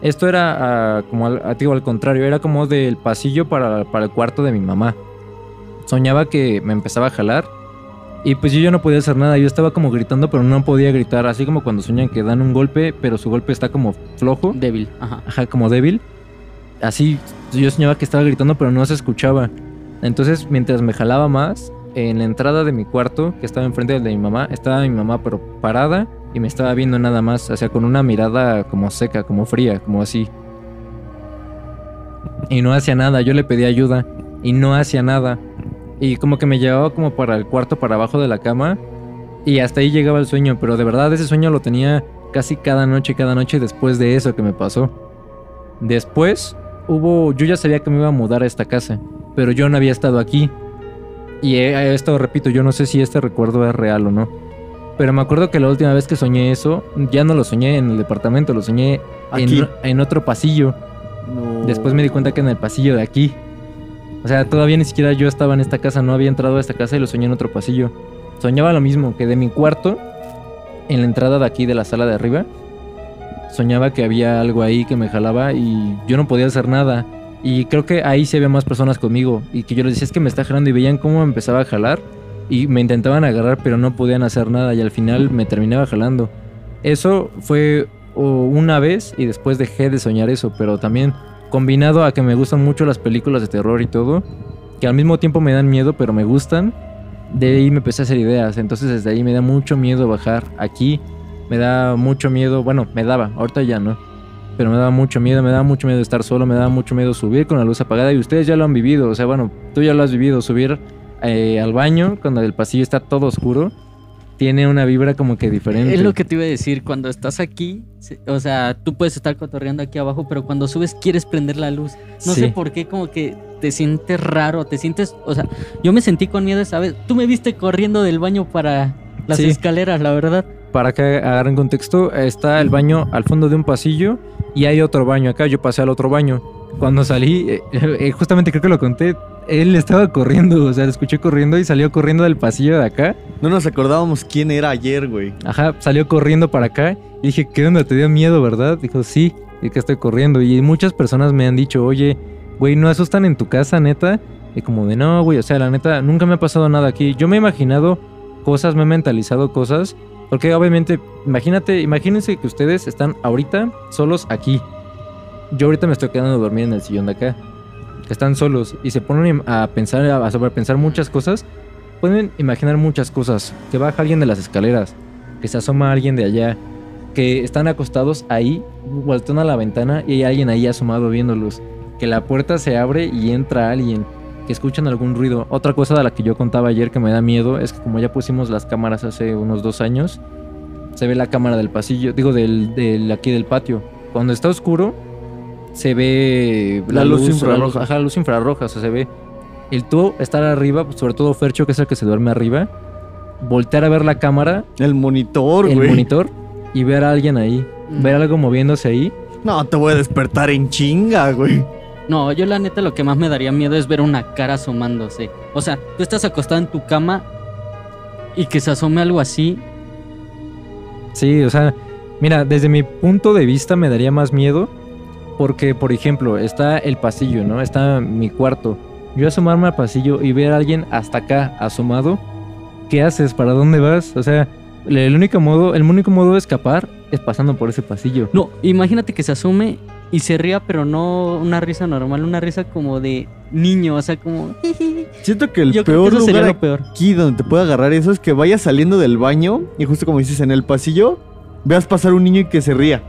Esto era ah, como al, ah, digo, al contrario, era como del pasillo para, para el cuarto de mi mamá. Soñaba que me empezaba a jalar y pues yo no podía hacer nada. Yo estaba como gritando, pero no podía gritar. Así como cuando sueñan que dan un golpe, pero su golpe está como flojo. Débil, ajá. Ajá, como débil. Así, yo soñaba que estaba gritando, pero no se escuchaba. Entonces, mientras me jalaba más, en la entrada de mi cuarto, que estaba enfrente del de mi mamá, estaba mi mamá, pero parada y me estaba viendo nada más, o sea, con una mirada como seca, como fría, como así. Y no hacía nada, yo le pedí ayuda y no hacía nada. Y como que me llevaba como para el cuarto, para abajo de la cama, y hasta ahí llegaba el sueño, pero de verdad ese sueño lo tenía casi cada noche, cada noche después de eso que me pasó. Después hubo, yo ya sabía que me iba a mudar a esta casa, pero yo no había estado aquí. Y eh, esto, repito, yo no sé si este recuerdo es real o no. Pero me acuerdo que la última vez que soñé eso, ya no lo soñé en el departamento, lo soñé en, en otro pasillo. No. Después me di cuenta que en el pasillo de aquí. O sea, todavía ni siquiera yo estaba en esta casa, no había entrado a esta casa y lo soñé en otro pasillo. Soñaba lo mismo, que de mi cuarto, en la entrada de aquí de la sala de arriba, soñaba que había algo ahí que me jalaba y yo no podía hacer nada. Y creo que ahí sí había más personas conmigo. Y que yo les decía es que me está jalando y veían cómo me empezaba a jalar y me intentaban agarrar pero no podían hacer nada y al final me terminaba jalando. Eso fue una vez y después dejé de soñar eso, pero también combinado a que me gustan mucho las películas de terror y todo, que al mismo tiempo me dan miedo pero me gustan, de ahí me empecé a hacer ideas, entonces desde ahí me da mucho miedo bajar aquí, me da mucho miedo, bueno, me daba, ahorita ya no, pero me daba mucho miedo, me daba mucho miedo estar solo, me daba mucho miedo subir con la luz apagada y ustedes ya lo han vivido, o sea, bueno, tú ya lo has vivido, subir eh, al baño cuando el pasillo está todo oscuro, tiene una vibra como que diferente. Es lo que te iba a decir, cuando estás aquí, o sea, tú puedes estar cotorreando aquí abajo, pero cuando subes quieres prender la luz. No Sí. sé por qué, como que te sientes raro, te sientes, o sea, yo me sentí con miedo esa vez. Tú me viste corriendo del baño para las Sí. escaleras, la verdad. Para que agarren contexto, está el baño al fondo de un pasillo y hay otro baño acá. Yo pasé al otro baño. Cuando salí, eh, eh, justamente creo que lo conté, él estaba corriendo, o sea, lo escuché corriendo y salió corriendo del pasillo de acá. No nos acordábamos quién era ayer, güey. Ajá, salió corriendo para acá y dije, ¿qué onda? ¿Te dio miedo, verdad? Dijo, sí, y que estoy corriendo. Y muchas personas me han dicho, oye, güey, ¿no asustan en tu casa, neta? Y como de, no, güey, o sea, la neta, nunca me ha pasado nada aquí. Yo me he imaginado cosas, me he mentalizado cosas. Porque obviamente, imagínate, imagínense que ustedes están ahorita solos aquí. Yo ahorita me estoy quedando dormido en el sillón de acá. Están solos y se ponen a pensar, a sobrepensar muchas cosas. Pueden imaginar muchas cosas. Que baja alguien de las escaleras. Que se asoma alguien de allá. que están acostados ahí, voltean a la ventana y hay alguien ahí asomado viéndolos. Que la puerta se abre y entra alguien. Que escuchan algún ruido. Otra cosa de la que yo contaba ayer que me da miedo es que como ya pusimos las cámaras hace unos dos años, se ve la cámara del pasillo, digo del, del aquí del patio. Cuando está oscuro, se ve La luz infrarroja. ajá, la luz infrarroja, o sea, se ve. El tú estar arriba, pues, sobre todo Fercho, que es el que se duerme arriba, voltear a ver la cámara, El monitor, el monitor, y ver a alguien ahí. Mm. Ver algo moviéndose ahí. No, te voy a despertar en chinga, güey. No, yo la neta lo que más me daría miedo es ver una cara asomándose. O sea, tú estás acostado en tu cama y que se asome algo así. Sí, o sea, mira, desde mi punto de vista me daría más miedo porque, por ejemplo, está el pasillo, ¿no? Está mi cuarto. Yo asomarme al pasillo y ver a alguien hasta acá asomado, ¿qué haces? ¿Para dónde vas? O sea, el único modo, el único modo de escapar es pasando por ese pasillo. No, imagínate que se asume y se ría, pero no una risa normal, una risa como de niño, o sea, como... Siento que el Yo creo peor que sería lugar lo peor. aquí donde te puede agarrar eso es que vayas saliendo del baño y justo como dices en el pasillo, veas pasar un niño y que se ría.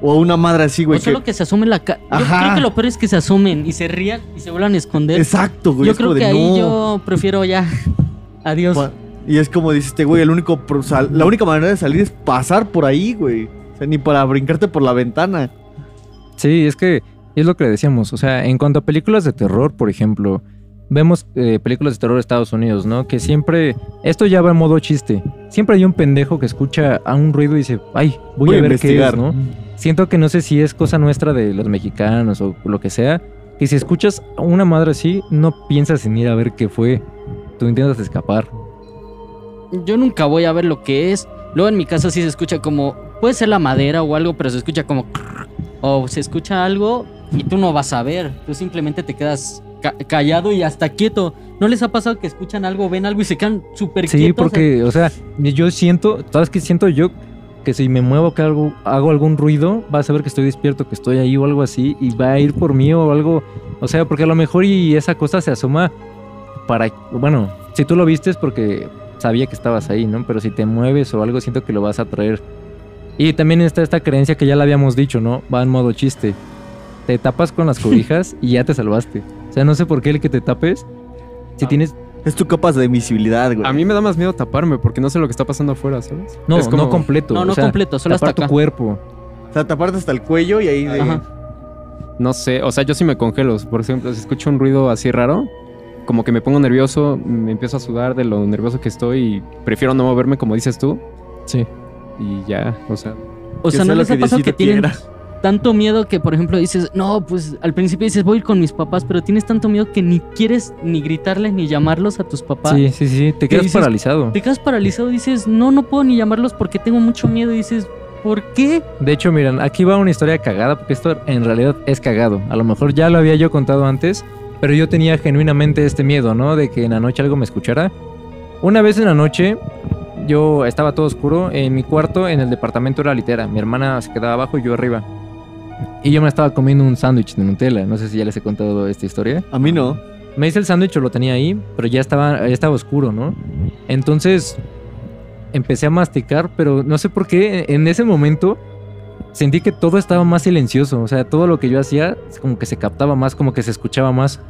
O una madre así, güey. o solo que se asome la cara. Yo creo que lo peor es que se asomen y se rían y se vuelvan a esconder. Exacto, güey. yo es creo como que de, ahí no. yo prefiero ya. Adiós. Pa- Y es como dices, este güey, el único, pro- sal- la única manera de salir es pasar por ahí, güey. O sea, ni para brincarte por la ventana. Sí, es que es lo que le decíamos. O sea, en cuanto a películas de terror, por ejemplo, vemos eh, películas de terror de Estados Unidos, ¿no? Que siempre, esto ya va en modo chiste. Siempre hay un pendejo que escucha a un ruido y dice, ay, voy, a, ver qué es, ¿no? Siento que no sé si es cosa nuestra de los mexicanos o lo que sea, que si escuchas a una madre así, no piensas en ir a ver qué fue. Tú intentas escapar. Yo nunca voy a ver lo que es. Luego en mi casa sí se escucha como. Puede ser la madera o algo, pero se escucha como. O se escucha algo y tú no vas a ver. Tú simplemente te quedas ca- callado y hasta quieto. ¿No les ha pasado que escuchan algo, ven algo y se quedan súper Sí, quietos? porque, o sea, yo siento, ¿sabes qué siento yo? Que si me muevo, que algo, hago algún ruido, va a saber que estoy despierto, que estoy ahí o algo así, y va a ir por mí o algo. O sea, porque a lo mejor y esa cosa se asoma para. Bueno, si tú lo viste es porque sabía que estabas ahí, ¿no? Pero si te mueves o algo, siento que lo vas a traer. Y también está esta creencia que ya la habíamos dicho, ¿no? Va en modo chiste. Te tapas con las cobijas y ya te salvaste. O sea, no sé por qué el que te tapes. Si Ah. tienes Es tu capa de invisibilidad, güey. A mí me da más miedo taparme porque no sé lo que está pasando afuera, ¿sabes? No, Es como- no completo. No, no o sea, completo, solo hasta tapar tu acá. cuerpo. O sea, taparte hasta el cuello y ahí de... Ajá. No sé, o sea, yo sí me congelo. Por ejemplo, si escucho un ruido así raro, como que me pongo nervioso, me empiezo a sudar de lo nervioso que estoy y prefiero no moverme como dices tú Sí. Y ya, o sea, O sea, ¿no les ha pasado que tienen quiera. tanto miedo que, por ejemplo, dices, no, pues al principio dices, voy a ir con mis papás, pero tienes tanto miedo que ni quieres ni gritarles ni llamarlos a tus papás? Sí, sí, sí. Te ¿Qué quedas dices? paralizado. Te quedas paralizado, dices, no, no puedo ni llamarlos porque tengo mucho miedo. Y dices, ¿por qué? De hecho, miren, aquí va una historia cagada, porque esto en realidad es cagado. A lo mejor ya lo había yo contado antes, pero yo tenía genuinamente este miedo, ¿no? De que en la noche algo me escuchara. Una vez en la noche, yo estaba todo oscuro. En mi cuarto, en el departamento era litera. Mi hermana se quedaba abajo y yo arriba. Y yo me estaba comiendo un sándwich de Nutella. No sé si ya les he contado esta historia. A mí no. Me hice el sándwich, lo tenía ahí, pero ya estaba, ya estaba oscuro, ¿no? Entonces empecé a masticar, pero no sé por qué en ese momento sentí que todo estaba más silencioso. O sea, todo lo que yo hacía como que se captaba más, como que se escuchaba más.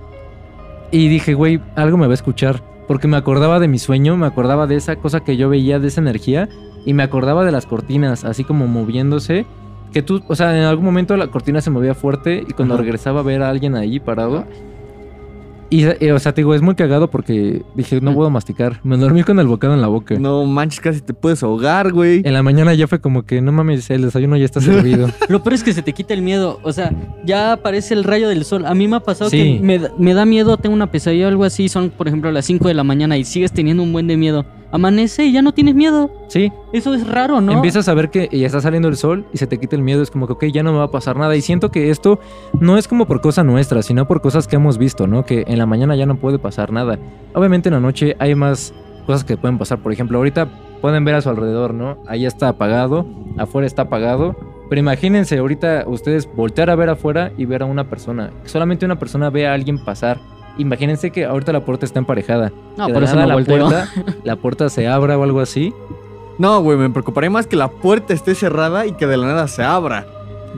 Y dije, güey, algo me va a escuchar. Porque me acordaba de mi sueño, me acordaba de esa cosa que yo veía, de esa energía. Y me acordaba de las cortinas, así como moviéndose. Que tú, o sea, en algún momento la cortina se movía fuerte y cuando Ajá. regresaba a ver a alguien ahí parado. Y, eh, o sea, te digo, es muy cagado porque dije, no puedo masticar. Me dormí con el bocado en la boca. No manches, casi te puedes ahogar, güey. En la mañana ya fue como que, no mames, el desayuno ya está servido. Lo peor es que se te quita el miedo. O sea, ya aparece el rayo del sol. A mí me ha pasado Sí. que me, da- me da miedo, tengo una pesadilla o algo así. Son, por ejemplo, las 5 de la mañana y sigues teniendo un buen de miedo. Amanece y ya no tienes miedo. Sí, Eso es raro, ¿no? empiezas a ver que ya está saliendo el sol y se te quita el miedo. Es como que, ok, ya no me va a pasar nada. Y siento que esto no es como por cosa nuestra, sino por cosas que hemos visto, ¿no? Que en la mañana ya no puede pasar nada. Obviamente en la noche hay más cosas que pueden pasar. Por ejemplo, ahorita pueden ver a su alrededor, ¿no? Ahí está apagado, afuera está apagado. Pero imagínense ahorita ustedes voltear a ver afuera y ver a una persona. Solamente una persona ve a alguien pasar. Imagínense que ahorita la puerta está emparejada. No, por la eso no la volteo. puerta, la puerta se abra o algo así No, güey, me preocuparía más que la puerta esté cerrada y que de la nada se abra.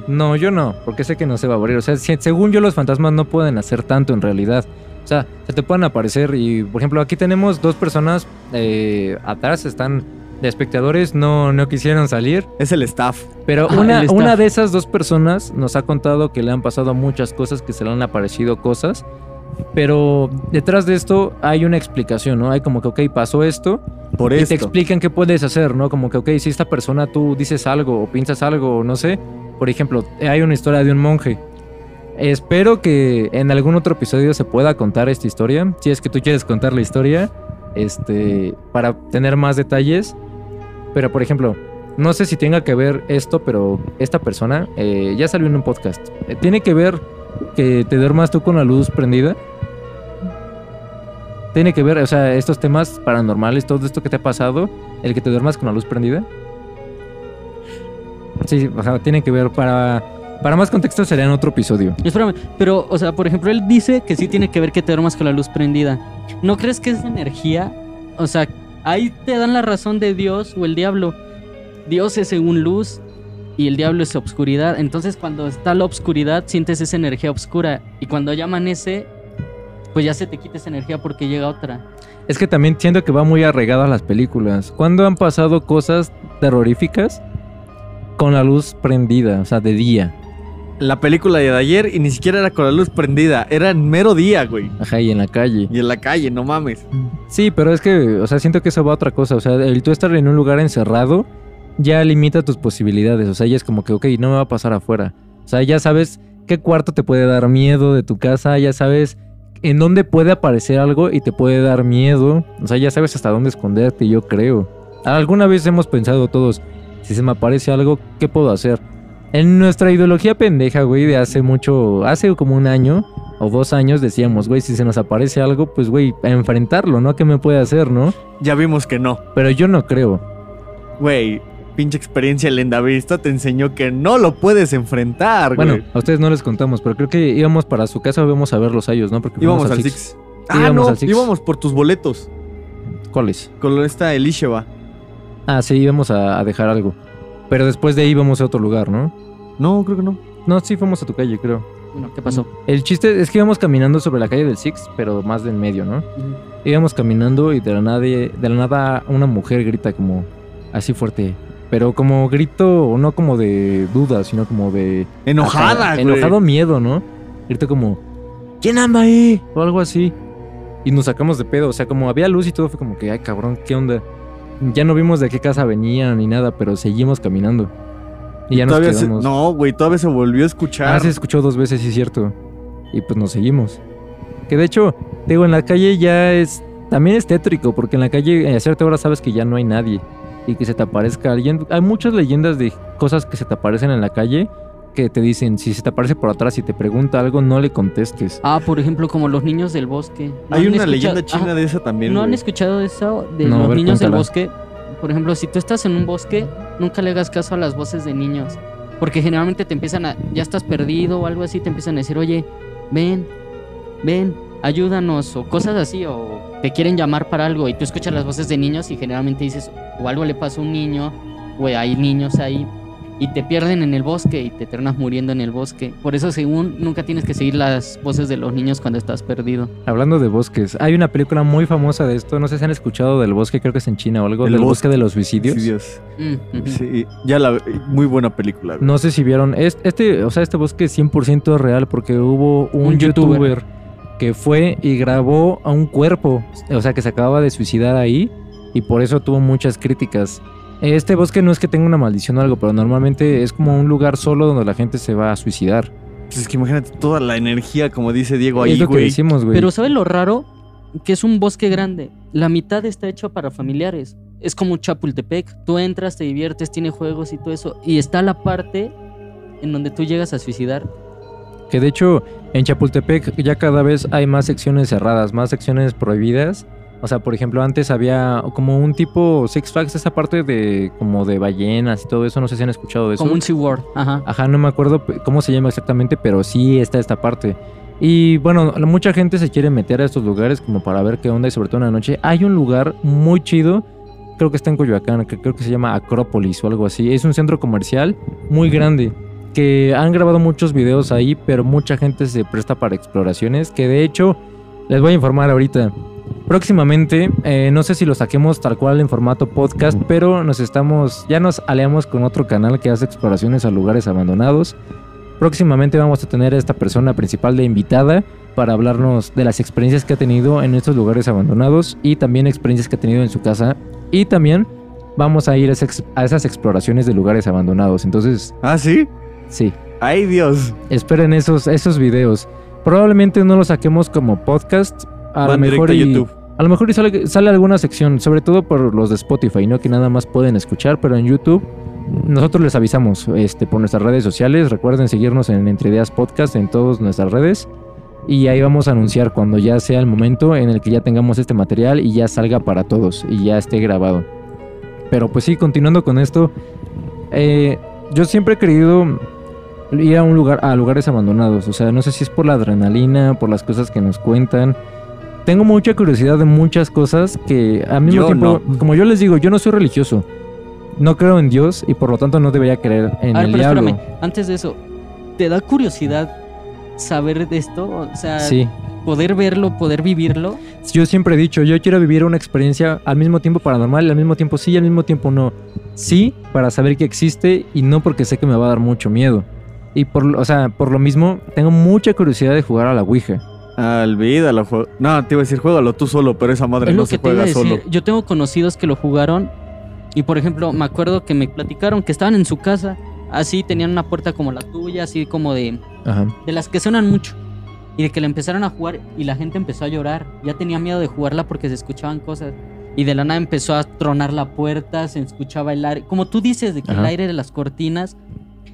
No, yo no, porque sé que no se va a abrir. O sea, si- según yo, los fantasmas no pueden hacer tanto en realidad. O sea, se te pueden aparecer y, por ejemplo, aquí tenemos dos personas eh, atrás, están de espectadores, no, no quisieron salir. Es el staff. Pero Ah, una, el staff. una de esas dos personas nos ha contado que le han pasado muchas cosas, que se le han aparecido cosas. Pero detrás de esto hay una explicación, ¿no? Hay como que, ok, pasó esto, Por y esto. te explican qué puedes hacer, ¿no? Como que, ok, si esta persona tú dices algo o piensas algo, o no sé. Por ejemplo, hay una historia de un monje. Espero que en algún otro episodio se pueda contar esta historia. Si es que tú quieres contar la historia, este, para tener más detalles. Pero, por ejemplo, no sé si tenga que ver esto, pero esta persona eh, ya salió en un podcast. Eh, ¿Tiene que ver que te duermas tú con la luz prendida? ¿Tiene que ver, o sea, estos temas paranormales, todo esto que te ha pasado, el que te duermas con la luz prendida? Sí, o sea, tiene que ver para... Para más contexto sería en otro episodio. Espérame, pero, o sea, por ejemplo, él dice que sí tiene que ver que te duermas con la luz prendida. ¿No crees que es energía? O sea, ahí te dan la razón de Dios o el diablo. Dios es según luz y el diablo es obscuridad. Entonces, cuando está la obscuridad, sientes esa energía oscura. Y cuando ya amanece, pues ya se te quita esa energía porque llega otra. Es que también siento que va muy arraigado a las películas. ¿Cuándo han pasado cosas terroríficas con la luz prendida, o sea, de día? La película de ayer y ni siquiera era con la luz prendida. Era en mero día, güey. Ajá, y en la calle. Y en la calle, no mames. Sí, pero es que, o sea, siento que eso va a otra cosa. O sea, el tú estar en un lugar encerrado ya limita tus posibilidades. O sea, ya es como que, ok, no me va a pasar afuera. O sea, ya sabes qué cuarto te puede dar miedo de tu casa, ya sabes en dónde puede aparecer algo y te puede dar miedo. O sea, ya sabes hasta dónde esconderte, yo creo. Alguna vez hemos pensado todos, si se me aparece algo, ¿qué puedo hacer? En nuestra ideología pendeja, güey, de hace mucho, hace como un año o dos años decíamos, güey, si se nos aparece algo, pues, güey, a enfrentarlo, ¿no? ¿Qué me puede hacer, no? Ya vimos que no. Pero yo no creo. Güey, pinche experiencia lendavista te enseñó que no lo puedes enfrentar, Bueno, güey. a ustedes no les contamos, pero creo que íbamos para su casa, íbamos a verlos a ellos, ¿no? Porque Íbamos al Six. Ah, Íbamos no, al Six. íbamos por tus boletos. ¿Cuáles? Con esta Elisheva. Ah, sí, íbamos a, a dejar algo. Pero después de ahí íbamos a otro lugar, ¿no? No, creo que no. No, sí fuimos a tu calle, creo. Bueno, ¿qué pasó? El chiste es que íbamos caminando sobre la calle del Six, pero más de en medio, ¿no? Íbamos caminando y de la nada, de la nada una mujer grita como así fuerte. Pero como grito, no como de duda, sino como de... Enojada, güey. Enojado miedo, ¿no? Grito como... ¿Quién anda ahí? O algo así. Y nos sacamos de pedo. O sea, como había luz y todo, fue como que, ay, cabrón, ¿qué onda? Ya no vimos de qué casa venían ni nada, pero seguimos caminando. Y ya nos Todavía se- quedamos. No, güey, todavía se volvió a escuchar. Ah, se escuchó dos veces, sí es cierto. Y pues nos seguimos. Que de hecho, digo, en la calle ya es. También es tétrico, porque en la calle a cierta hora sabes que ya no hay nadie. Y que se te aparezca alguien. Hay muchas leyendas de cosas que se te aparecen en la calle que te dicen: si se te aparece por atrás y te pregunta algo, no le contestes. Ah, por ejemplo, como los niños del bosque. ¿No Hay una escuchado- leyenda china Ajá. de esa también. ¿No han escuchado eso de No, los ver, niños del bosque? Por ejemplo, si tú estás en un bosque, nunca le hagas caso a las voces de niños. Porque generalmente te empiezan a. Ya estás perdido o algo así, te empiezan a decir, oye, ven, ven, ayúdanos, o cosas así, o te quieren llamar para algo. Y tú escuchas las voces de niños y generalmente dices, o algo le pasa a un niño, o hay niños ahí. Y te pierden en el bosque y te terminas muriendo en el bosque. Por eso, según, nunca tienes que seguir las voces de los niños cuando estás perdido. Hablando de bosques, hay una película muy famosa de esto. No sé si han escuchado del bosque, creo que es en China o algo. El del bosque. bosque de los suicidios. Mm. Sí, ya la muy buena película. güey. No sé si vieron. es- Este, o sea, este bosque es 100% real porque hubo un, Un youtuber. youtuber. Que fue y grabó a un cuerpo. O sea, que se acababa de suicidar ahí. Y por eso tuvo muchas críticas. Este bosque no es que tenga una maldición o algo, pero normalmente es como un lugar solo donde la gente se va a suicidar. Pues es que imagínate toda la energía, como dice Diego es ahí, lo que decimos, güey. Pero ¿sabes lo raro? Que es un bosque grande. La mitad está hecho para familiares. Es como Chapultepec. Tú entras, te diviertes, tiene juegos y todo eso. Y está la parte en donde tú llegas a suicidar. Que de hecho, en Chapultepec ya cada vez hay más secciones cerradas, más secciones prohibidas. O sea, por ejemplo, antes había como un tipo Six Flags, esa parte de como de ballenas y todo eso. No sé si han escuchado de eso. Como un SeaWorld. Ajá. Ajá, no me acuerdo cómo se llama exactamente, pero sí está esta parte. Y bueno, mucha gente se quiere meter a estos lugares como para ver qué onda y sobre todo en la noche. Hay un lugar muy chido creo que está en Coyoacán, que creo que se llama Acrópolis o algo así. Es un centro comercial muy grande que han grabado muchos videos ahí, pero mucha gente se presta para exploraciones, que de hecho les voy a informar ahorita. Próximamente, eh, no sé si lo saquemos tal cual en formato podcast, pero nos estamos, ya nos aliamos con otro canal que hace exploraciones a lugares abandonados. Próximamente vamos a tener a esta persona principal de invitada para hablarnos de las experiencias que ha tenido en estos lugares abandonados y también experiencias que ha tenido en su casa. Y también vamos a ir a esas, a esas exploraciones de lugares abandonados. Entonces, ¿Ah, sí? Sí, ¡Ay, Dios! esperen esos, esos videos. Probablemente no los saquemos como podcast. A lo Van mejor a YouTube. A lo mejor y sale, sale alguna sección, sobre todo por los de Spotify, ¿no? Que nada más pueden escuchar, pero en YouTube nosotros les avisamos este, por nuestras redes sociales. Recuerden seguirnos en Entre Ideas Podcast en todas nuestras redes. Y ahí vamos a anunciar cuando ya sea el momento en el que ya tengamos este material y ya salga para todos y ya esté grabado. Pero pues sí, continuando con esto, eh, yo siempre he querido ir a un lugar, a lugares abandonados. O sea, no sé si es por la adrenalina, por las cosas que nos cuentan. Tengo mucha curiosidad de muchas cosas que al mismo Yo tiempo, no. como yo les digo, yo no soy religioso. No creo en Dios y por lo tanto no debería creer en A ver, el pero diablo. espérame, antes de eso, ¿te da curiosidad saber de esto? O sea, Sí, poder verlo, poder vivirlo. yo siempre he dicho, yo quiero vivir una experiencia al mismo tiempo paranormal, al mismo tiempo sí y al mismo tiempo no. Sí, para saber que existe y no porque sé que me va a dar mucho miedo. Y por, lo- o sea, por lo mismo, tengo mucha curiosidad de jugar a la Ouija. Olvídalo. jue- No, te iba a decir, juégalo tú solo, pero esa madre es no lo se que te iba a juega decir. solo. Yo tengo conocidos que lo jugaron y, por ejemplo, me acuerdo que me platicaron que estaban en su casa, así tenían una puerta como la tuya, así como de, Ajá. de las que suenan mucho. Y de que la empezaron a jugar y la gente empezó a llorar. Ya tenía miedo de jugarla porque se escuchaban cosas. Y de la nada empezó a tronar la puerta, se escuchaba el aire. Como tú dices, de que el Ajá. aire de las cortinas.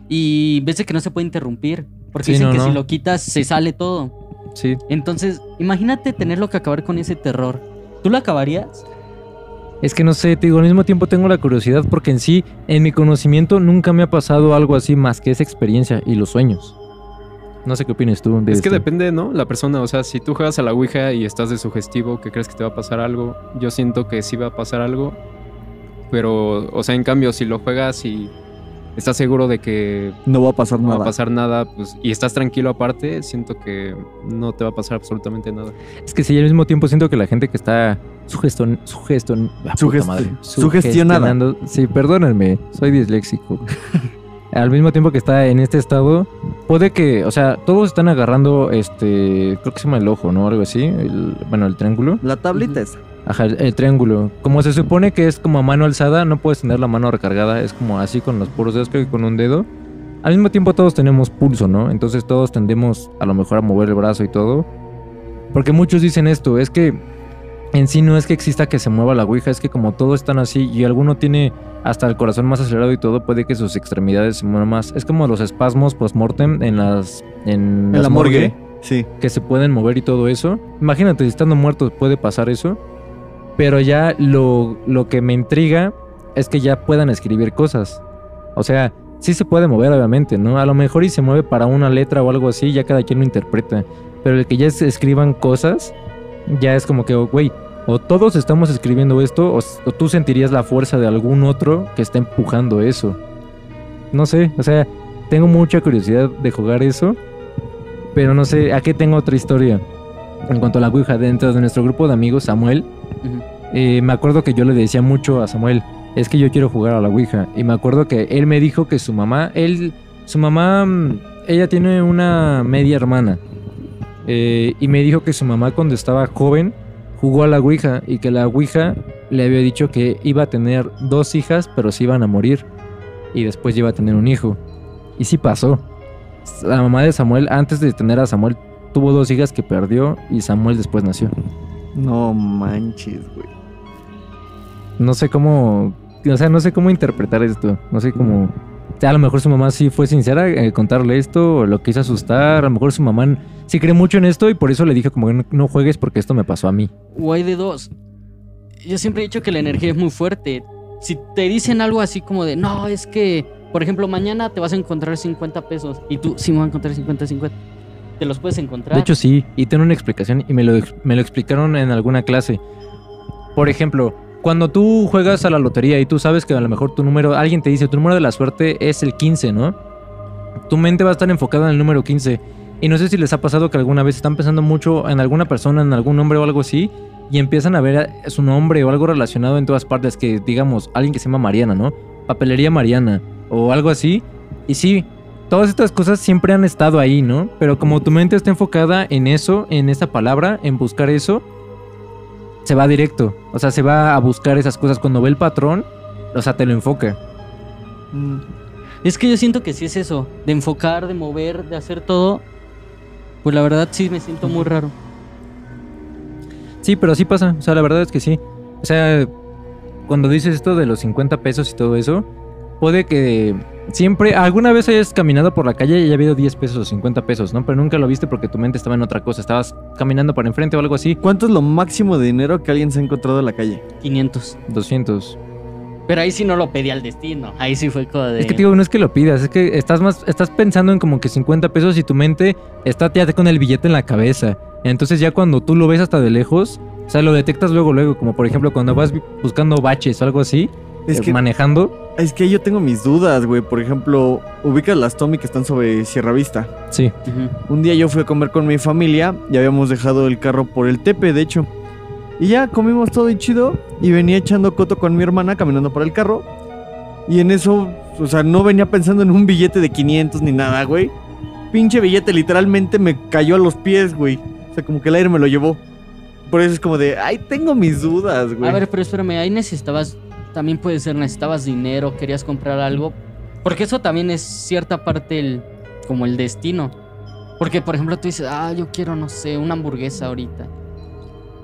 Y ves que no se puede interrumpir. Porque Sí, dicen no, que no. si lo quitas se sale todo. Sí. Entonces, imagínate tenerlo que acabar con ese terror. ¿Tú lo acabarías? Es que no sé, te digo, al mismo tiempo tengo la curiosidad porque en sí, en mi conocimiento, nunca me ha pasado algo así más que esa experiencia y los sueños. No sé qué opinas tú de Es que depende, ¿no? La persona, o sea, si tú juegas a la Ouija y estás de sugestivo, que crees que te va a pasar algo, yo siento que sí va a pasar algo, pero, o sea, en cambio, si lo juegas y estás seguro de que No va a pasar no nada. va a pasar nada, pues, y estás tranquilo aparte, siento que no te va a pasar absolutamente nada. Es que sí, al mismo tiempo siento que la gente que está sugestion, sugestion, ah, Sugest- madre, sugestionada. Sí, perdónenme, soy disléxico. al mismo tiempo que está en este estado, puede que, o sea, todos están agarrando este, creo que se llama el ojo, ¿no? Algo así, el- bueno, el triángulo. La tablita esa. Ajá, el, el triángulo. Como se supone que es como a mano alzada, no puedes tener la mano recargada, es como así con los puros dedos, creo que con un dedo. Al mismo tiempo todos tenemos pulso, ¿no? Entonces todos tendemos a lo mejor a mover el brazo y todo. Porque muchos dicen esto, es que en sí no es que exista que se mueva la ouija, es que como todos están así y alguno tiene hasta el corazón más acelerado y todo, puede que sus extremidades se muevan más. Es como los espasmos post-mortem en las... En, En las la morgue. Sí. que se pueden mover y todo eso. Imagínate, si estando muertos puede pasar eso. Pero ya lo, lo que me intriga es que ya puedan escribir cosas. O sea, sí se puede mover, obviamente, ¿no? A lo mejor y se mueve para una letra o algo así, ya cada quien lo interpreta. Pero el que ya escriban cosas, ya es como que, oh, güey, o todos estamos escribiendo esto, o, tú sentirías la fuerza de algún otro que está empujando eso. No sé, o sea, tengo mucha curiosidad de jugar eso. Pero no sé, aquí tengo otra historia. En cuanto a la Ouija, dentro de nuestro grupo de amigos, Samuel, eh, me acuerdo que yo le decía mucho a Samuel, es que yo quiero jugar a la Ouija. Y me acuerdo que él me dijo que su mamá, él, su mamá, mm, ella tiene una media hermana. Eh, y me dijo que su mamá cuando estaba joven jugó a la Ouija y que la Ouija le había dicho que iba a tener dos hijas, pero se iban a morir. Y después iba a tener un hijo. Y sí pasó. La mamá de Samuel, antes de tener a Samuel, tuvo dos hijas que perdió y Samuel después nació. No manches, güey. No sé cómo. O sea, no sé cómo interpretar esto. No sé cómo. A lo mejor su mamá sí fue sincera en contarle esto, lo quiso asustar. A lo mejor su mamá sí cree mucho en esto y por eso le dije como que no, juegues porque esto me pasó a mí. O hay de dos. Yo siempre he dicho que la energía es muy fuerte. Si te dicen algo así como de, no, es que, por ejemplo, mañana te vas a encontrar 50 pesos y tú, sí me voy a encontrar 50, 50. Te los puedes encontrar. De hecho, sí, y tiene una explicación y me lo, me lo explicaron en alguna clase. Por ejemplo, cuando tú juegas a la lotería y tú sabes que a lo mejor tu número, alguien te dice tu número de la suerte es el 15, ¿no? Tu mente va a estar enfocada en el número 15. Y no sé si les ha pasado que alguna vez están pensando mucho en alguna persona, en algún nombre o algo así, y empiezan a ver su nombre o algo relacionado en todas partes, que digamos, alguien que se llama Mariana, ¿no? Papelería Mariana o algo así. Y sí, todas estas cosas siempre han estado ahí, ¿no? Pero como tu mente está enfocada en eso, en esa palabra, en buscar eso, se va directo. O sea, se va a buscar esas cosas. Cuando ve el patrón, o sea, te lo enfoca. Mm, Es que yo siento que sí es eso, de enfocar, de mover, de hacer todo. Pues la verdad sí me siento muy raro. Sí, pero sí pasa. O sea, la verdad es que sí. O sea, cuando dices esto de los 50 pesos y todo eso, puede que siempre, alguna vez hayas caminado por la calle y haya habido 10 pesos o 50 pesos, ¿no? Pero nunca lo viste porque tu mente estaba en otra cosa. Estabas caminando para enfrente o algo así. ¿Cuánto es lo máximo de dinero que alguien se ha encontrado en la calle? 500. 200. Pero ahí sí no lo pedí al destino. Ahí sí fue como de. Es que digo, no es que lo pidas, es que estás más, estás pensando en como que 50 pesos y tu mente está ya con el billete en la cabeza. Entonces ya cuando tú lo ves hasta de lejos, o sea, lo detectas luego, luego, como por ejemplo cuando vas buscando baches o algo así, Es eh, que, manejando. es que yo tengo mis dudas, güey. Por ejemplo, ubicas las Tommy que están sobre Sierra Vista. Sí. Un día yo fui a comer con mi familia y habíamos dejado el carro por el Tepe, de hecho. Y ya comimos todo y chido. Y venía echando coto con mi hermana caminando por el carro. Y en eso, o sea, no venía pensando en un billete de 500 ni nada, güey. Pinche billete literalmente me cayó a los pies, güey. O sea, como que el aire me lo llevó. Por eso es como de, ay, tengo mis dudas, güey. A ver, pero espérame, ahí necesitabas. También puede ser, necesitabas dinero, querías comprar algo. Porque eso también es cierta parte el, como el destino. Porque, por ejemplo, tú dices, ah, yo quiero, no sé, una hamburguesa ahorita.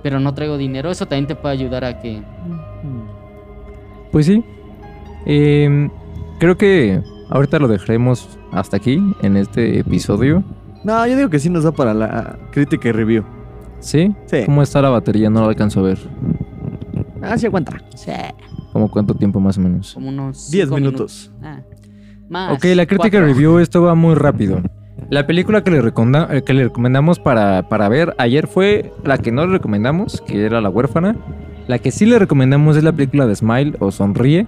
Pero no traigo dinero. Eso también te puede ayudar a que. Pues sí. Em, creo que ahorita lo dejaremos hasta aquí en este episodio. No, yo digo que sí nos da para la crítica y review. ¿Sí? Sí. ¿Cómo está la batería? No lo alcanzo a ver. Ah, sí aguanta. ¿Cómo cuánto tiempo más o menos? Como unos. 10 cinco minutos. Ah, más. Ok, la crítica cuatro. review, esto va muy rápido. La película que le, reconda- eh, que le recomendamos para, para ver ayer fue la que no le recomendamos, que era La huérfana. La que sí le recomendamos es la película de Smile o Sonríe.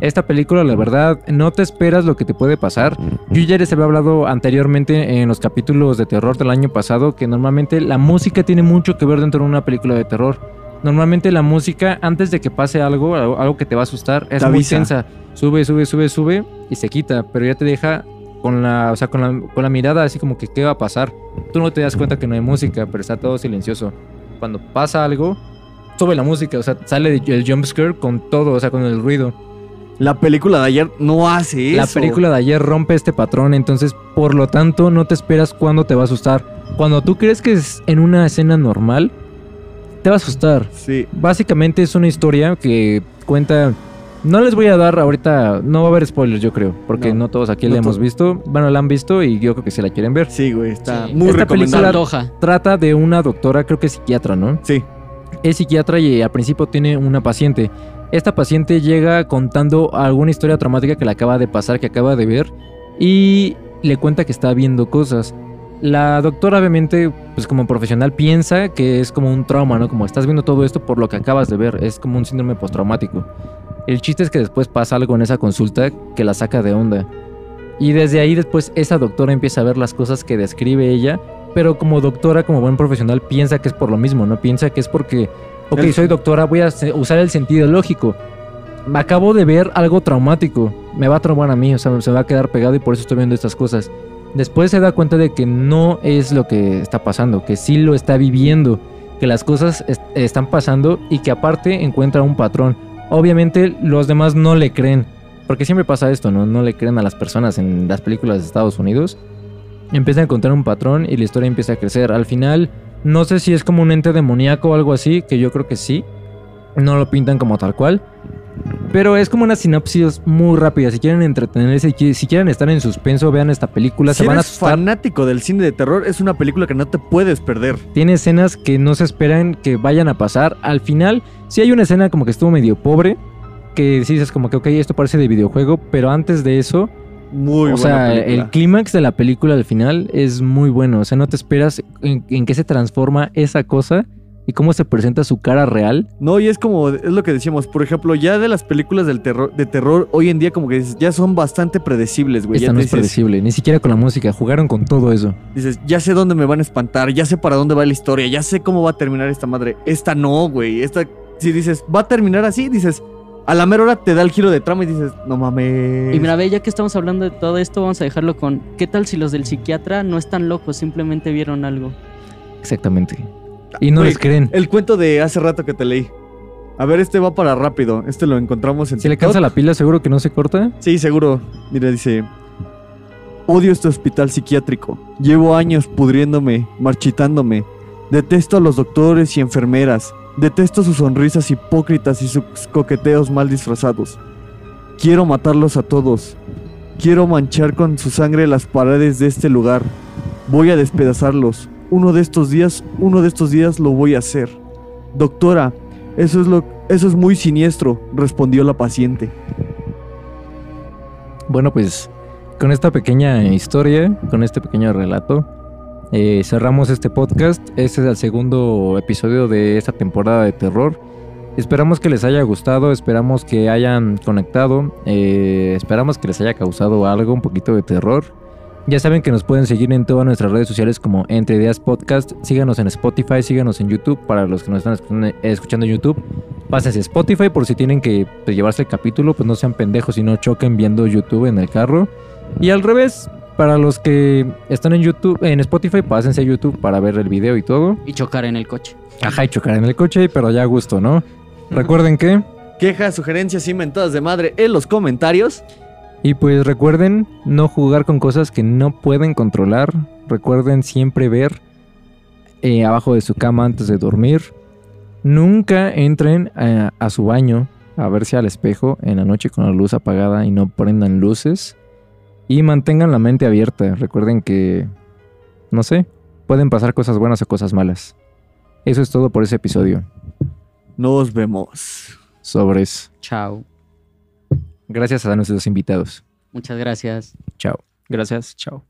Esta película, la verdad, no te esperas lo que te puede pasar. Yo ya les había hablado anteriormente en los capítulos de terror del año pasado que normalmente la música tiene mucho que ver dentro de una película de terror. Normalmente la música, antes de que pase algo, algo que te va a asustar, es Te muy avisa. tensa. Sube, sube, sube, sube y se quita, pero ya te deja con la, o sea, con la, con la mirada así como que qué va a pasar. Tú no te das cuenta que no hay música, pero está todo silencioso. Cuando pasa algo, sube la música, o sea, sale el jump scare con todo, o sea, con el ruido. La película de ayer no hace eso. La película de ayer rompe este patrón, entonces por lo tanto no te esperas cuándo te va a asustar. Cuando tú crees que es en una escena normal, te va a asustar. Sí. Básicamente es una historia que cuenta... No les voy a dar ahorita, no va a haber spoilers yo creo, porque no, No. todos aquí No la hemos visto, bueno, la han visto y yo creo que se la quieren ver. Sí, güey, está Sí. muy Esta antoja. Trata de una doctora, creo que es psiquiatra, ¿no? Sí. es psiquiatra y al principio tiene una paciente. Esta paciente llega contando alguna historia traumática que le acaba de pasar, que acaba de ver, y le cuenta que está viendo cosas. La doctora obviamente, pues como profesional, piensa que es como un trauma, ¿no? Como estás viendo todo esto por lo que acabas de ver, es como un síndrome postraumático. El chiste es que después pasa algo en esa consulta que la saca de onda. Y desde ahí después esa doctora empieza a ver las cosas que describe ella, pero como doctora, como buen profesional, piensa que es por lo mismo, ¿no? Piensa que es porque, ok, soy doctora, voy a usar el sentido lógico. Me acabo de ver algo traumático, me va a traumar a mí, o sea, se me va a quedar pegado y por eso estoy viendo estas cosas. Después se da cuenta de que no es lo que está pasando, que sí lo está viviendo, que las cosas est- están pasando y que aparte encuentra un patrón. Obviamente los demás no le creen, porque siempre pasa esto, ¿no? No le creen a las personas en las películas de Estados Unidos. Empieza a encontrar un patrón y la historia empieza a crecer. Al final, no sé si es como un ente demoníaco o algo así, que yo creo que sí. No lo pintan como tal cual. Pero es como una sinopsis muy rápida. Si quieren entretenerse, si quieren estar en suspenso, vean esta película. Si se van a eres fanático del cine de terror, es una película que no te puedes perder. Tiene escenas que no se esperan que vayan a pasar. Al final, sí hay una escena como que estuvo medio pobre. Que sí dices como que, ok, esto parece de videojuego. Pero antes de eso, Muy o buena sea, película. el clímax de la película al final es muy bueno. O sea, no te esperas en, en qué se transforma esa cosa y cómo se presenta su cara real. No, y es como, es lo que decíamos, por ejemplo, ya de las películas del terror, de terror hoy en día como que dices, ya son bastante predecibles, güey. Ya Esta no te es dices, predecible, ni siquiera con la música, jugaron con todo eso. dices, ya sé dónde me van a espantar, ya sé para dónde va la historia, ya sé cómo va a terminar esta madre. Esta no, güey. Esta, si dices, va a terminar así, dices, a la mera hora te da el giro de trama y dices, no mames. Y mira, ve, ya que estamos hablando de todo esto, vamos a dejarlo con ¿qué tal si los del psiquiatra no están locos, simplemente vieron algo? Exactamente. Y no les creen. El cuento de hace rato que te leí. A ver, este va para rápido. Este lo encontramos en Si le cansa la pila, seguro que no se corta. Sí, seguro. Mira, dice... Odio este hospital psiquiátrico. Llevo años pudriéndome, marchitándome. Detesto a los doctores y enfermeras. Detesto sus sonrisas hipócritas y sus coqueteos mal disfrazados. Quiero matarlos a todos. Quiero manchar con su sangre las paredes de este lugar. Voy a despedazarlos. Uno de estos días, uno de estos días lo voy a hacer. Doctora, eso es lo eso es muy siniestro, respondió la paciente. Bueno, pues con esta pequeña historia, con este pequeño relato, eh, cerramos este podcast. Este es el segundo episodio de esta temporada de terror. Esperamos que les haya gustado, esperamos que hayan conectado, eh, esperamos que les haya causado algo, un poquito de terror. Ya saben que nos pueden seguir en todas nuestras redes sociales como Entre Ideas Podcast. Síganos en Spotify, síganos en YouTube. Para los que nos están escuchando- en YouTube, pásense a Spotify por si tienen que pues, llevarse el capítulo, pues no sean pendejos y no choquen viendo YouTube en el carro. Y al revés, para los que están en YouTube, en Spotify, pásense a YouTube para ver el video y todo. Y chocar en el coche. Ajá, y chocar en el coche, pero ya a gusto, ¿no? Recuerden que, Quejas, sugerencias y mentadas de madre en los comentarios. Y pues recuerden no jugar con cosas que no pueden controlar. Recuerden siempre ver eh, abajo de su cama antes de dormir. Nunca entren a, a su baño a verse al espejo en la noche con la luz apagada y no prendan luces. Y mantengan la mente abierta. Recuerden que, no sé, pueden pasar cosas buenas o cosas malas. Eso es todo por ese episodio. Nos vemos. Sobres. Chao. Gracias a nuestros invitados. Muchas gracias. Chao. Gracias, chao.